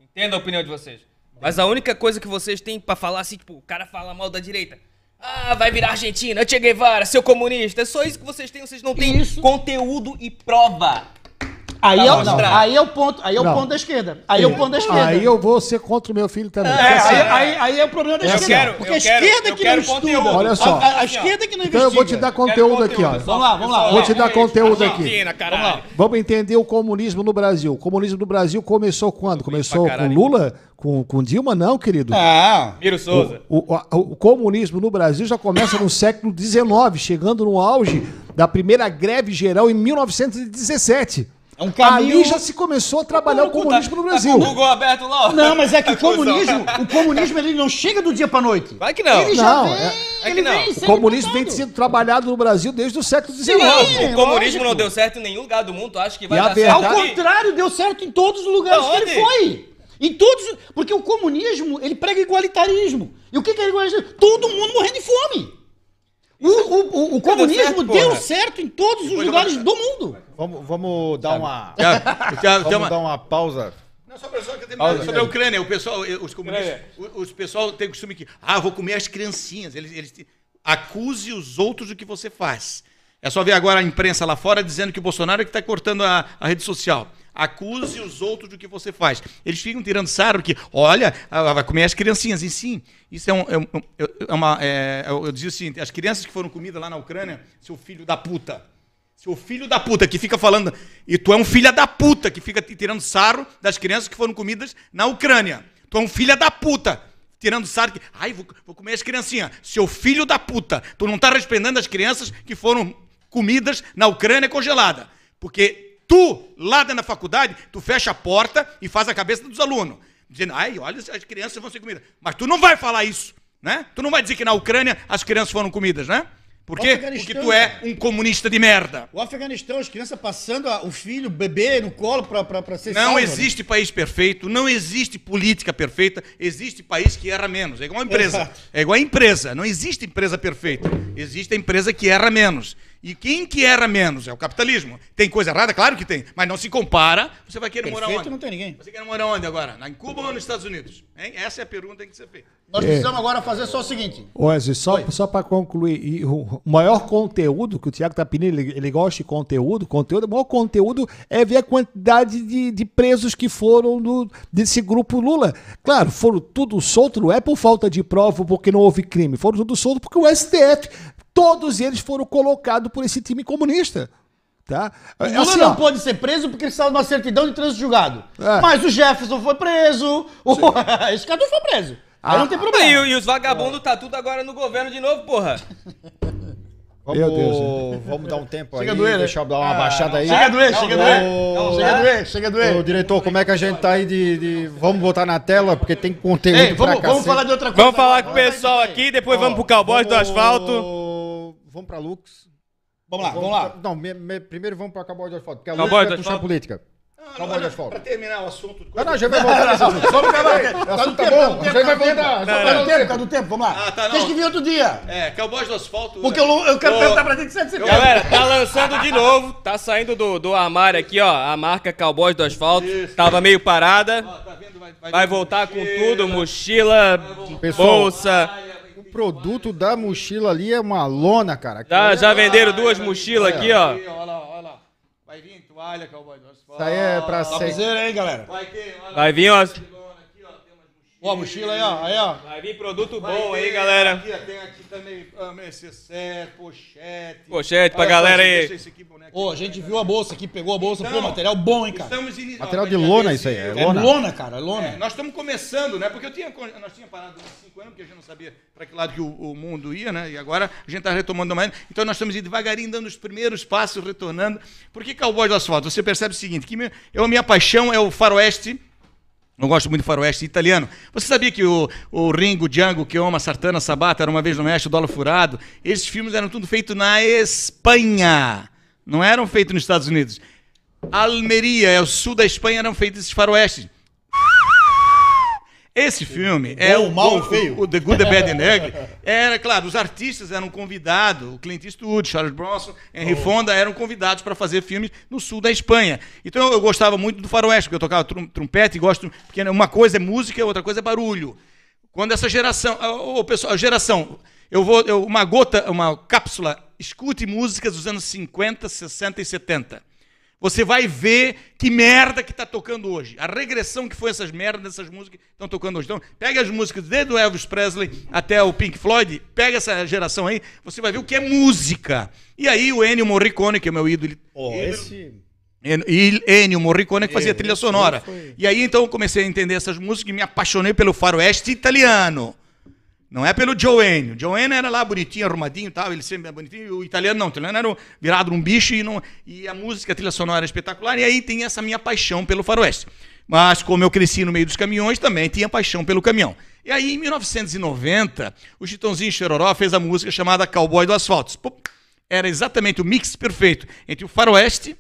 Entendo a opinião de vocês. Mas a única coisa que vocês têm pra falar, assim, tipo, o cara fala mal da direita. Ah, vai virar Argentina, Che Guevara, seu comunista. É só isso que vocês têm, vocês não têm Isso. conteúdo e prova. Aí, Pra é, o- não, aí é o ponto, aí é o Não. ponto da esquerda. Aí é o ponto da esquerda. Aí eu vou ser contra o meu filho também. É, assim, aí, aí- aí é o problema da Eu esquerda. quero- porque a quero- esquerda eu que quero não conteúdo. estuda. Olha só. A, a- a esquerda que não Então eu vou te investiga. dar conteúdo aqui, ó. Vamos lá, vamos lá. Vou te dar conteúdo aqui. Vamos entender o comunismo no Brasil. O comunismo no Brasil começou quando? Começou com. Lula? Com, com Dilma? Não, querido. Ah, Miro Souza. O, o- o comunismo no Brasil já começa no século XIX, chegando no auge da primeira greve geral em 1917. É um caminho- Ali já se começou a trabalhar o comunismo no Brasil. Tá com o Google aberto lá. Não, mas é que o Tá comunismo, o comunismo ele não chega do dia pra noite. Vai que não. Ele já Não, vem, é- é ele que não. vem O comunismo vem sendo trabalhado no Brasil desde o século XIX. O comunismo lógico. não deu certo em nenhum lugar do mundo, tu acha que vai E dar verdade- Ao certo aqui? contrário, deu certo em todos os lugares que ele foi. Em todos, porque o comunismo, ele prega igualitarismo. E o que que é igualitarismo? Todo mundo morrendo de fome. O, o, o, o comunismo certo, deu certo em todos os lugares do mundo. Vamos, vamos dar uma. Vamos uma- dar uma pausa. Não, só só que sobre a Ucrânia, o pessoal, os comunistas, o- os pessoal tem o costume que, ah, vou comer as criancinhas. Eles, eles te- acuse os outros do que você faz. É só ver agora a imprensa lá fora dizendo que o Bolsonaro é que está cortando a, a rede social. Acuse os outros do que você faz. Eles ficam tirando sarro que, olha, ah, vai comer as criancinhas. E sim, isso é, um, é, um- é uma. é- eu, eu dizia seguinte: as crianças que foram comidas lá na Ucrânia, seu filho da puta. Seu filho da puta que fica falando. E tu é um filho da puta que fica tirando sarro das crianças que foram comidas na Ucrânia. Tu é um filho da puta. Tirando sarro que. Ai, vou, vou comer as criancinhas. Seu filho da puta. Tu não tá respeitando as crianças que foram comidas na Ucrânia congelada. Porque tu, lá da faculdade, tu fecha a porta e faz a cabeça dos alunos. Dizendo, ai, olha, as crianças vão ser comidas. Mas tu não vai falar isso, né? Tu não vai dizer que na Ucrânia as crianças foram comidas, né? Por quê? Porque tu é um comunista de merda. O Afeganistão, as crianças passando a- o filho, o bebê no colo pra ser Não salvo, né? existe país perfeito, não existe política perfeita, existe país que erra menos. É igual a empresa. Exato. É igual a empresa. Não existe empresa perfeita. Existe a empresa que erra menos. E quem que erra menos? É o capitalismo. Tem coisa errada? Claro que tem. Mas não se compara. Você vai querer morar Perfeito onde? não tem ninguém. Você quer morar onde agora? Na em Cuba ou nos Estados Unidos? Hein? Essa é a pergunta que tem que ser feita. Nós precisamos agora fazer só o seguinte. Wesley, só, só para concluir, e o maior conteúdo que o Thiago tá pedindo, ele, ele gosta de conteúdo, conteúdo, o maior conteúdo é ver a quantidade de, de presos que foram do, desse grupo Lula. Claro, foram tudo solto, não é por falta de prova, porque não houve crime, foram tudo solto porque o STF, todos eles foram colocados por esse time comunista. Tá? O Lula Assim, não ó, pode ser preso porque ele estava numa certidão de trânsito julgado. É. Mas o Jefferson foi preso. O... Esse Cadu foi preso. Aí não tem E, problema. o- e os vagabundos tá tudo agora no governo de novo, porra. Vamos, Meu Deus, vamos dar um tempo Chega aí, doer, né? deixa eu dar uma baixada aí. Chega a doer, chega a doer. Chega a doer, chega a Ô, doer. diretor, como é que a gente tá aí de, de- Vamos botar na tela, porque tem conteúdo Ei, pra vamos, vamos falar de outra coisa. Vamos falar com o pessoal aqui, depois Ó, vamos pro Cowboys do vamos- Asfalto. Vamos pra Lux. Vamos lá, vamos lá. Não, me- me- primeiro vamos pra Cowboy do Asfalto, porque a Cowboy Lux vai puxar Asfalto? política. Cowboy do Asfalto. Para terminar o assunto. Não, não, a gente vai voltar nesse assunto. Vamos acabar. O Tá do assunto tá tempo, bom, tá tempo, gente vai tá do tempo. voltar. Tá do tempo, tá do tempo, vamos lá. Ah, tá, não. Tem que vir outro dia. É, Cowboys do Asfalto. Porque eu, eu quero perguntar pra ti que 7 de setembro. Galera, tá lançando de novo, tá saindo do, do armário aqui, ó, a marca Cowboys do Asfalto. Tava meio parada, ó, tá vendo? Vai, vai voltar com tudo, mochila, bolsa. O produto da mochila ali é uma lona, cara. Já, já venderam duas mochilas aqui, ó. Olha lá, olha lá. Vai vir toalha, Asfalto. Isso aí é pra ser. Vai vir, ó. Ó, a mochila aí, ó. Aí, ó. Vai vir produto Vai bom aí, galera. Aqui, ó, tem aqui também ah, necessaire, pochete. Pochete pra galera aí. Ô, a gente viu a bolsa aqui, pegou a bolsa. Pô, Então, material bom, hein, cara. Estamos ini- Material ó, de lona isso aí, é. É lona. lona, cara, é É, lona. nós estamos começando, né? Porque eu tinha, nós tínhamos parado uns 5 anos, porque a gente não sabia para que lado que o, o mundo ia, né? E agora a gente está retomando mais. Então nós estamos devagarinho, dando os primeiros passos, retornando. Por que Cowboy do Asfalto? Você percebe o seguinte, que meu- eu, a minha paixão é o faroeste, eu gosto muito do faroeste italiano. Você sabia que o, o Ringo, Django, Keoma, Sartana, Sabata, Era Uma Vez no México, Dólar Furado, esses filmes eram tudo feitos na Espanha. Não eram feitos nos Estados Unidos. Almeria, é o sul da Espanha, eram feitos esses faroestes. Esse filme é Bom, o mal, o- feio. O, The Good, The Bad and Ugly. Era, claro, os artistas eram convidados, o Clint Eastwood, Charles Bronson, Henry Fonda eram convidados para fazer filmes no sul da Espanha. Então eu gostava muito do faroeste, porque eu tocava trum, trompete e gosto, porque uma coisa é música, outra coisa é barulho. Quando essa geração, ô ô, pessoal, a geração, eu vou, eu- uma gota, uma cápsula, escute músicas dos anos 50, 60 e 70. Você vai ver que merda que está tocando hoje. A regressão que foi essas merdas dessas músicas que estão tocando hoje. Então, pega as músicas desde o Elvis Presley até o Pink Floyd, pega essa geração aí, você vai ver o que é música. E aí o Ennio Morricone, que é meu ídolo, ídolo esse... En- Ennio Morricone que fazia trilha sonora. E aí então eu comecei a entender essas músicas e me apaixonei pelo faroeste italiano. Não é pelo Joanne. O Joanne era lá bonitinho, arrumadinho e tal, ele sempre é bonitinho. O italiano não, o italiano era virado num bicho e, não, e a música, a trilha sonora era espetacular. E aí tem essa minha paixão pelo faroeste. Mas como eu cresci no meio dos caminhões, também tinha paixão pelo caminhão. E aí, em 1990, o Chitãozinho Chororó fez a música chamada Cowboy do Asfalto. Era exatamente o mix perfeito entre o faroeste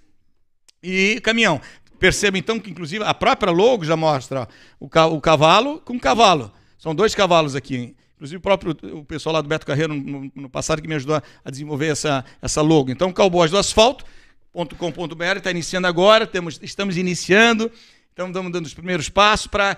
e caminhão. Perceba então que, inclusive, a própria logo já mostra o, ca- o cavalo com cavalo. São dois cavalos aqui. Inclusive, o próprio o pessoal lá do Beto Carreiro, no, no passado, que me ajudou a, desenvolver essa, essa logo. Então, Cowboys do Asfalto.com.br está iniciando agora, temos, estamos iniciando. Então, estamos dando os primeiros passos para.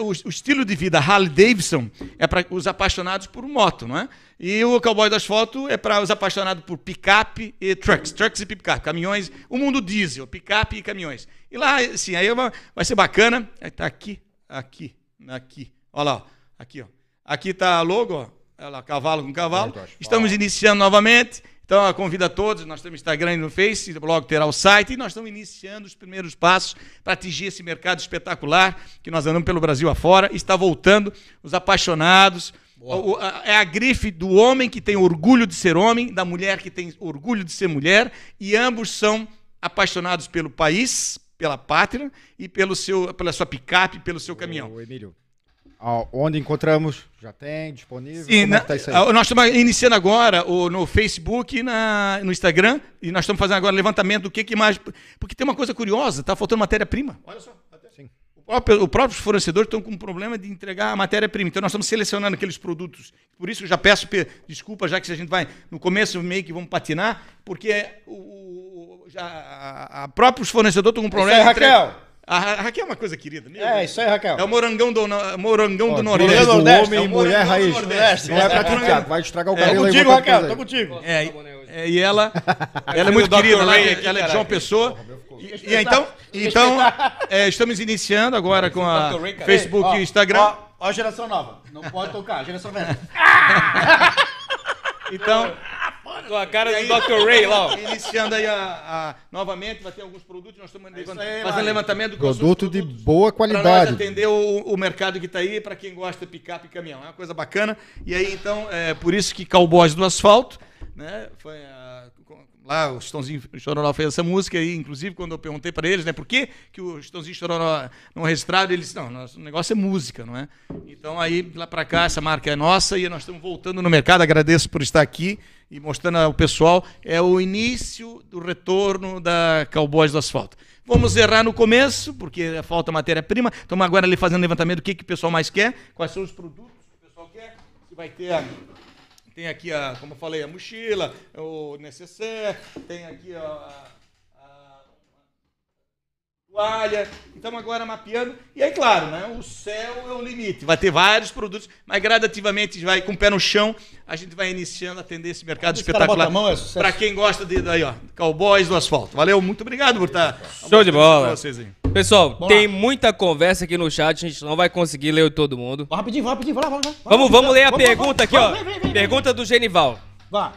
O, o estilo de vida Harley Davidson é para os apaixonados por moto, não é? E o Cowboy do Asfalto é para os apaixonados por picape e trucks, trucks e picape, caminhões, o mundo diesel, picape e caminhões. E lá, sim, aí vai, vai ser bacana. Está aqui, aqui, aqui. Olha lá, ó, aqui, ó. Aqui está a logo, ó. Lá, cavalo com cavalo. Estamos iniciando novamente. Então, eu convido a todos, nós temos Instagram e no Face, logo terá o site, e nós estamos iniciando os primeiros passos para atingir esse mercado espetacular que nós andamos pelo Brasil afora, e está voltando os apaixonados. O- a- é a grife do homem que tem orgulho de ser homem, da mulher que tem orgulho de ser mulher, e ambos são apaixonados pelo país, pela pátria, e pelo seu, pela sua picape, pelo seu caminhão. Ô, Emílio, onde encontramos? Já tem disponível? Sim, Como na- é que tá isso aí? ah, nós estamos iniciando agora o, no Facebook e na, no Instagram, e nós estamos fazendo agora levantamento do que, que mais. Porque tem uma coisa curiosa, está faltando matéria-prima. Olha só. Sim. O próprio, o próprios fornecedores estão com um problema de entregar a matéria-prima. Então nós estamos selecionando aqueles produtos. Por isso eu já peço pe- desculpa, já que a gente vai no começo meio que vamos patinar, porque o, o- já, a, a próprios fornecedores estão com um problema. aí, entrega- Raquel. A Ra- Raquel é uma coisa querida. meu É, Deus. isso aí, Raquel. É o morangão do, morangão do Nordeste. do Nordeste, homem é e o mulher morangão do raiz. Nordeste. Não é pra É, ti, Thiago. Vai estragar o É, cabelo aí. Contigo, Raquel, tô contigo. É, e- é, e ela, ela é muito querida, ela, é- aqui, ela é de. João Pessoa. E, e então, então é, estamos iniciando agora com a. Facebook e Instagram. Ó, ó a geração nova. Não pode tocar, geração velha. Então, Com a cara do Dr. Ray lá, ó. iniciando aí a, a- novamente, vai ter alguns produtos, nós estamos levant- aí, fazendo levantamento do Produto de boa Para qualidade. atender o, o mercado que está aí, para quem gosta de picape e caminhão. É uma coisa bacana. E aí, então, é por isso que Cowboys do Asfalto, né? Foi a- lá o Chitãozinho Chororó fez essa música aí, inclusive, quando eu perguntei para eles, né, por que, que o Chitãozinho Chororó não registrado, eles não, nosso negócio é música, não é? Então aí, lá para cá, essa marca é nossa e nós estamos voltando no mercado. Agradeço por estar aqui e mostrando ao pessoal. É o início do retorno da Cowboys do Asfalto. Vamos errar no começo, porque falta matéria-prima. Estamos agora ali fazendo levantamento do que, que o pessoal mais quer, quais são os produtos que o pessoal quer, vai ter a, tem aqui, a, como eu falei, a mochila, o necessaire, tem aqui a toalha. Estamos agora mapeando. E aí, claro, né, o céu é o limite. Vai ter vários produtos, mas gradativamente vai com o pé no chão. A gente vai iniciando a atender esse mercado Esse cara bota espetacular. a mão, é sucesso. Para quem gosta de daí, ó, cowboys do asfalto. Valeu, muito obrigado por estar. Show de bola. Vocês aí. Pessoal, Vamos tem lá. muita conversa aqui no chat, a gente não vai conseguir ler todo mundo. Vai rapidinho, vai rapidinho, vai lá, vai lá. Vamos, vamos ler a Vamos, pergunta vamos, aqui, ó. vem, vem, vem, Pergunta do Genival. Vá.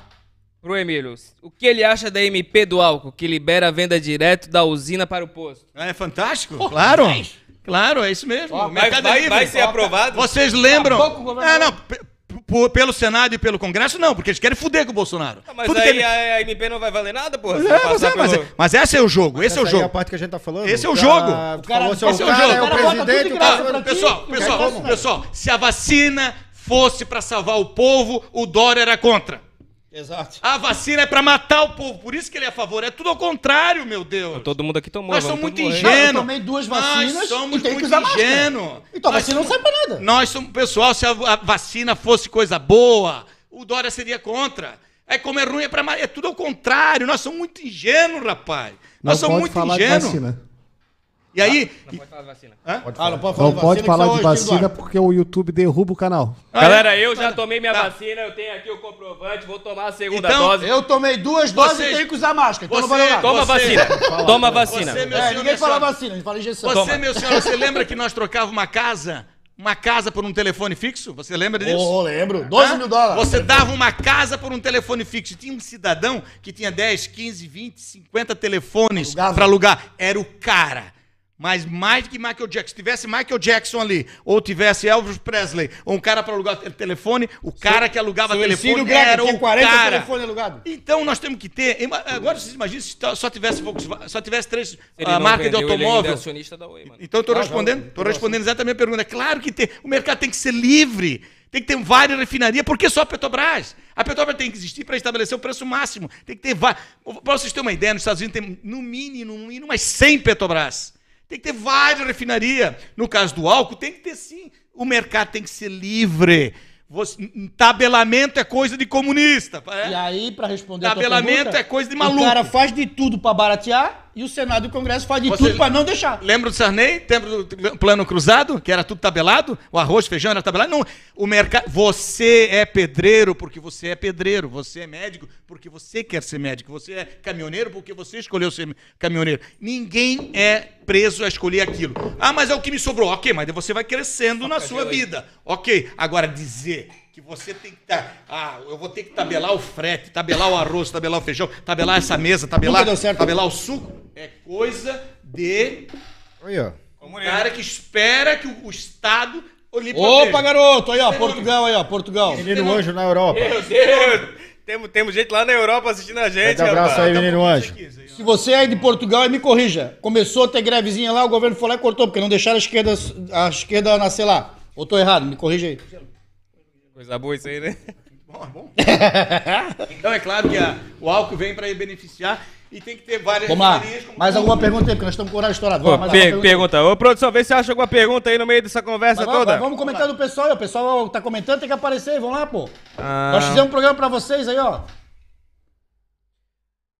Pro Emílio. O que ele acha da MP do álcool, que libera a venda direto da usina para o posto? É fantástico, claro. mas- Claro, é isso mesmo. Ó, O mercado vai, é livre. vai ser aprovado? Vocês lembram? Acabou com o governador. É, não, pe- p- pelo Senado e pelo Congresso, não, porque eles querem fuder com o Bolsonaro. Ah, Mas Tudo que aí ele- a, MP não vai valer nada? Se É, não mas, é, mas, pelo- é, mas esse é o jogo, esse é o Essa aí é a jogo. parte que a gente tá falando. Esse é o jogo. cara- esse é o jogo. é O o cara bota presidente, o cara... ti. Pessoal, pessoal, pessoal, se a vacina fosse para salvar o povo, o Dória era contra. Exato. A vacina é para matar o povo, por isso que ele é a favor. É tudo ao contrário, meu Deus. Todo mundo aqui tomou. Nós somos muito. Não, eu ingênuos. tomei duas Nós vacinas somos e tenho que muito ingênuos. Então a Nós vacina não serve pra nada. Nós somos, pessoal, se a, a vacina fosse coisa boa, o Dória seria contra. É como é ruim, é, pra, é tudo ao contrário. Nós somos muito ingênuos, rapaz. Não Nós somos muito falar de ingênuos. vacina. E aí, Não pode falar de vacina. Ah, não pode falar Não de pode vacina, falar de vacina porque o YouTube derruba o canal. Galera, eu já tomei minha Tá. vacina, eu tenho aqui o comprovante, vou tomar a segunda Então, dose. Eu tomei duas doses Vocês- e tenho que usar máscara. Então não você- valeu nada. Toma Você- vacina. Toma vacina. Você, meu É, senhor, ninguém fala senhora, vacina, a gente fala injeção. Você, Toma. meu senhor, você lembra que nós trocávamos uma casa? Uma casa por um telefone fixo? Você lembra disso? Ô, lembro. 12 Hã? mil dólares. Você dava uma casa por um telefone fixo. Tinha um cidadão que tinha 10, 15, 20, 50 telefones para alugar. Era o cara. Mas mais que Michael Jackson. Se tivesse Michael Jackson ali, ou tivesse Elvis Presley, ou um cara para alugar te- telefone, o cara que alugava Seu telefone Greco era tinha o 40 cara. telefones alugados. Então nós temos que ter. Agora vocês imaginam se só- tivesse Volkswagen, só tivesse três Ele a não marca de vendeu, ele é automóvel. acionista da Oi, mano. Então eu tô respondendo, tô respondendo exatamente a minha pergunta. É claro que tem, o mercado tem que ser livre. Tem que ter várias refinarias. Por que só a Petrobras? A Petrobras tem que existir para estabelecer o preço máximo. Tem que ter várias. Para vocês terem uma ideia, nos Estados Unidos tem no mínimo, no mínimo, umas 100 Petrobras. Tem que ter várias refinarias. No caso do álcool, tem que ter sim. O mercado tem que ser livre. Você- tabelamento é coisa de comunista. é? E aí, pra responder a tua Tabelamento pergunta, é coisa de maluco. O cara faz de tudo pra baratear e o Senado e o Congresso faz de Você- tudo pra não deixar. Lembra do Sarney? Lembra do plano cruzado? Que era tudo tabelado? O arroz, feijão era tabelado? Não. O mercado. Você é pedreiro porque você é pedreiro. Você é médico porque você quer ser médico. Você é caminhoneiro porque você escolheu ser caminhoneiro. Ninguém é preso a escolher aquilo. Ah, mas é o que me sobrou. Ok, mas você vai crescendo na sua vida. Ok. Agora, dizer que você tem que estar. ah, eu vou ter que tabelar o frete, tabelar o arroz, tabelar o feijão, tabelar essa mesa, tabelar, deu certo. tabelar o suco. É coisa de Aí, ó. um cara que espera que o, o Estado Opa, garoto, aí ó, Portugal aí ó, Portugal. Menino Anjo na Europa. Meu Deus! Temos, temos gente lá na Europa assistindo a gente, Grande abraço rapaz. aí, menino Anjo. Se você é de Portugal, me corrija. Começou a ter grevezinha lá, o governo foi lá e cortou, porque não deixaram a esquerda, a esquerda nascer lá. Ou tô errado, me corrija aí. Coisa boa isso aí, né? Bom, é bom. então é claro que a- o álcool vem para beneficiar e tem que ter várias Vamos lá. Mais alguma pergunta aí, porque nós estamos com o horário estourado. Pô, Vamos, mais per- pergunta. Ô, produção, vê se acha alguma pergunta aí no meio dessa conversa Mas toda. vamos comentar do pessoal aí, o pessoal tá comentando, tem que aparecer aí, vamos lá, pô. Ah. Nós fizemos um programa pra vocês aí, ó.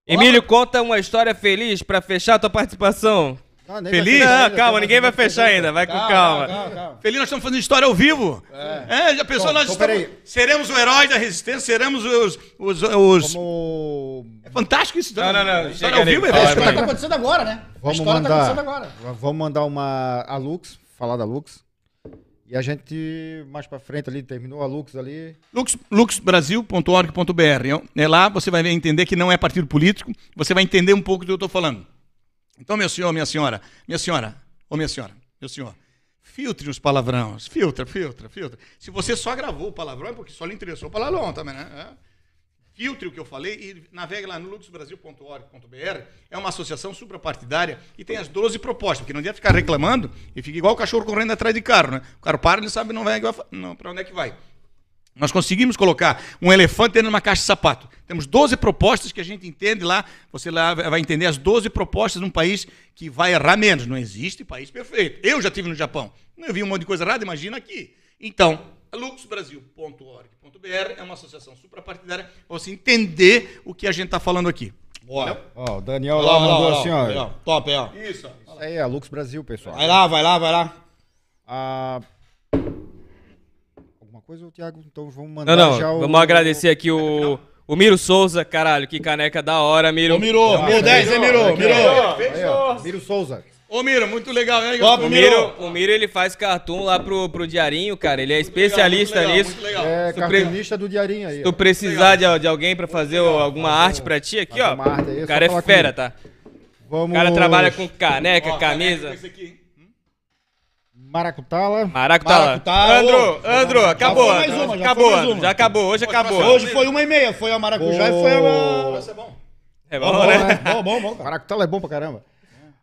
Emílio, conta uma história feliz pra fechar a tua participação. Não, nem Feliz? Não, ainda, calma, ninguém vai fechar ainda, vai com calma. Feliz, nós estamos fazendo história ao vivo. É, já pensou, Bom, nós então, estamos, peraí. seremos o herói da resistência, seremos os... os, os- Vamos, É fantástico isso. Não, não, não, História chega ao vivo é ali, A fala, fantástico. história vai. tá acontecendo agora, né? a vamos história tá acontecendo mandar, agora. vamos mandar uma a Lux, falar da Lux. E a gente mais pra frente ali terminou a Lux ali. Lux, luxbrasil.org.br. É lá você vai entender que não é partido político, você vai entender um pouco do que eu estou falando. Então, meu senhor, minha senhora, minha senhora, ou minha senhora, meu senhor, filtre os palavrões, filtra, filtra, filtra. Se você só gravou o palavrão, é porque só lhe interessou o palavrão também, né? É. Filtre o que eu falei e navegue lá no luxbrasil.org.br. É uma associação suprapartidária e tem as 12 propostas, porque não adianta ficar reclamando e fica igual o cachorro correndo atrás de carro, né? O cara para, ele sabe não vai, não, para onde é que vai. Nós conseguimos colocar um elefante dentro de uma caixa de sapato. Temos 12 propostas que a gente entende lá. Você lá vai entender as 12 propostas num país que vai errar menos. Não existe país perfeito. Eu já estive no Japão. Eu vi um monte de coisa errada, imagina aqui. Então, luxbrasil.org.br é uma associação suprapartidária para você entender o que a gente está falando aqui. Boa. Ó, o Daniel lá lá, mandou lá, assim, ó. Top aí, ó. Isso. Isso aí é a Lux Brasil, pessoal. Vai lá, vai lá, vai lá. Ah, alguma coisa, Thiago? Então vamos mandar Não, não, já o... vamos agradecer aqui o, o Miro Souza, caralho, que caneca da hora, Miro. Ô, Mirô, Ah, Miro 10, hein, ó. Aí, ó, Miro Souza. Ô, Mira, muito legal, né? Top, O Miro. Miro, o Miro, ele faz cartoon lá pro, pro Diarinho, cara, ele é especialista Muito legal, nisso. Muito legal. É cartunista do Diarinho aí. Se tu precisar de, de alguém pra fazer o- alguma arte pra ti aqui, ó, arte aí, é o cara é fera, comigo. tá? Vamos... O cara trabalha com caneca, Ó, camisa. caneca, Maracutala. Maraco lá. Maracutá, Andro. Andro, acabou. foi mais uma, já acabou, foi mais Andro, uma. já acabou, hoje acabou. Hoje foi uma e meia, foi a maracujá e foi a... Esse é bom. É bom, né? Bom, bom, bom, cara. Maracutala é bom pra caramba.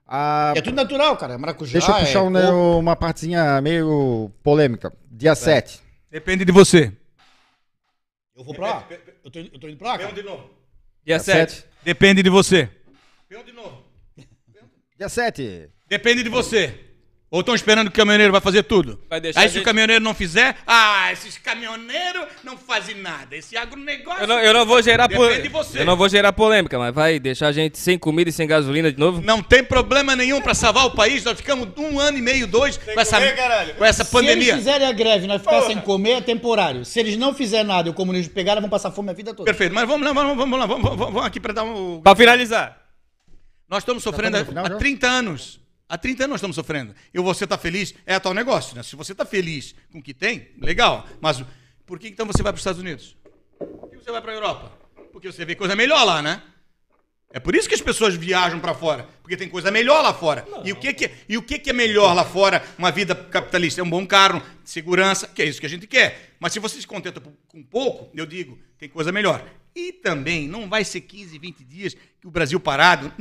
Ah, É tudo natural, cara. Maracujá deixa eu é puxar um- coco. uma partezinha meio polêmica. Dia 7. Depende de você. Eu vou pra lá. Eu tô, eu tô indo pra lá, cara. de novo. Dia 7. Depende de você. de novo. Dia 7. Depende de você. Ou estão esperando que o caminhoneiro vai fazer tudo? Vai deixar Aí se gente- o caminhoneiro não fizer, ah, esses caminhoneiros não fazem nada. Esse agronegócio. Eu não, eu não vou gerar Depende de polêmica. você. Eu não vou gerar polêmica, mas vai deixar a gente sem comida e sem gasolina de novo? Não tem problema nenhum pra salvar o país. Nós ficamos um ano e meio, dois, com essa, com essa Se pandemia. eles fizerem a greve e nós ficar sem comer, é temporário. Se eles não fizerem nada e o comunismo pegar, nós vamos passar fome a vida toda. Perfeito, mas vamos lá, vamos, vamos lá, vamos, vamos, vamos aqui para dar um. Pra finalizar. Nós estamos sofrendo no final há já? 30 anos. Há 30 anos nós estamos sofrendo. E você está feliz, é tal negócio, né? Se você está feliz com o que tem, legal. Mas por que então você vai para os Estados Unidos? Por que você vai para a Europa? Porque você vê coisa melhor lá, né? É por isso que as pessoas viajam para fora, porque tem coisa melhor lá fora. E o que que, e o que que é melhor lá fora? Uma vida capitalista, é um bom carro, segurança, que é isso que a gente quer. Mas se você se contenta com pouco, eu digo, tem coisa melhor. E também não vai ser 15, 20 dias que o Brasil parado.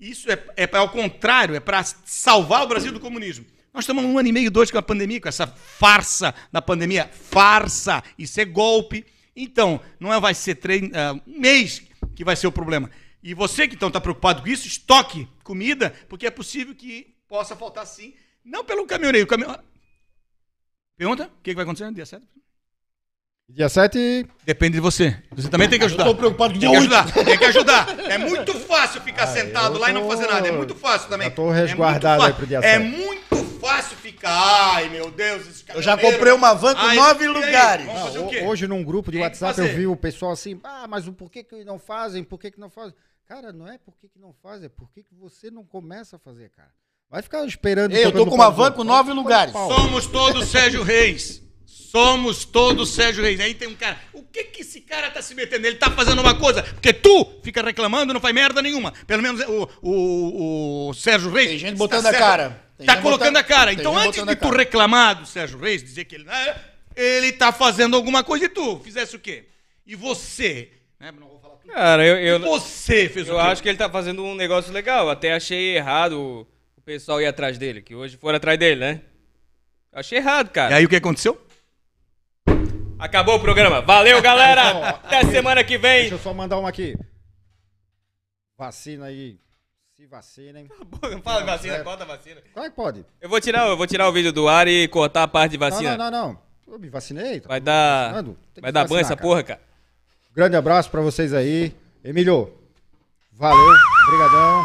Isso é, é ao contrário, é para salvar o Brasil do comunismo. Nós estamos um ano e meio, dois com a pandemia, com essa farsa da pandemia. Farsa, isso é golpe. Então, não é, vai ser trein, uh, um mês que vai ser o problema. E você que então está preocupado com isso, estoque comida, porque é possível que possa faltar sim. Não pelo caminhoneiro. Caminhão... Pergunta? O que, que vai acontecer dia 7? Dia 7. Depende de você. Você também tem que ajudar. Eu tô preocupado com Tem dia que 8. ajudar. Tem que ajudar. É muito fácil ficar sentado eu lá e não tô- fazer nada. É muito fácil também. já tô É resguardado muito aí fácil. pro dia É 7. muito fácil ficar. Ai, meu Deus, esse Eu já comprei uma van com Ai, nove lugares. Vamos fazer o Ho- quê? Hoje, num grupo de Tem que WhatsApp, eu vi o pessoal assim, ah, mas o porquê que não fazem, por que que não fazem? Cara, não é por que que não fazem, é por que que você não começa a fazer, cara. Vai ficar esperando... Ei, eu tô com uma van com nove lugares. Somos todos Sérgio Reis. Somos todos Sérgio Reis. Aí tem um cara. O que que esse cara tá se metendo? Ele tá fazendo uma coisa. Porque tu fica reclamando e não faz merda nenhuma. Pelo menos o, o, o Sérgio Reis. Tem gente botando a certo. cara. Tem Tá colocando botando- a cara. Então antes de a tu reclamar do Sérgio Reis, dizer que ele. ah, Ele tá fazendo alguma coisa e tu fizesse o quê? E você? Né? Não vou falar tudo. Cara, eu, eu, E você fez o eu quê? acho que ele tá fazendo um negócio legal. Até achei errado o- o pessoal ir atrás dele, que hoje foram atrás dele, né? Achei errado, E cara. aí o que aconteceu? Acabou o programa. Valeu, galera. Até semana que vem. Deixa eu só mandar uma aqui. Vacina aí. Se vacinem. Fala vacina, bota vacina. Claro que pode. Eu vou tirar, eu vou tirar o vídeo do ar e cortar a parte de vacina. Não, não, não, não. Eu me vacinei. tá Vai dar, vai dar banho essa porra, cara. Grande abraço pra vocês aí. Emílio, valeu, brigadão.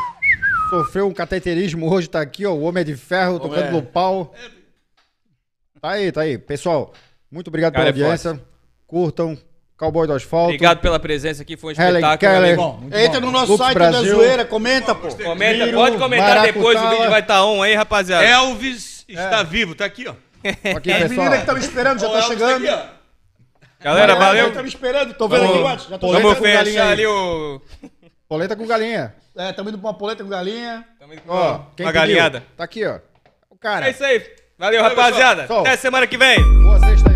Sofreu um cateterismo hoje, tá aqui, ó, o Homem é de Ferro, tocando é. no pau. Tá aí, tá aí. Pessoal, muito obrigado Cara, pela é audiência. Curtam, Cowboy do Asfalto. Obrigado pela presença aqui, foi um Helen espetáculo. Keller. amigo. Entra no nosso Lux site Brasil. da zoeira, comenta, pô. Comenta, Miro, pode comentar Maracutá. depois, o vídeo vai estar on aí, rapaziada. Elvis está vivo, tá aqui, ó. Aqui, As pessoal. meninas que estão me esperando já Ó, tá Elvis tá chegando. aqui, ó. Galera, valeu. Estão me esperando, tô vendo aqui o WhatsApp. Já tô Vamos vendo com galinha fechar ali o. Polenta com galinha. É, estamos indo pra uma polenta com galinha. Ó, quem uma pediu? galinhada. Tá aqui, ó. O cara. É isso aí. Valeu, Valeu, rapaziada. pessoal. Até semana que vem. Boa sexta aí.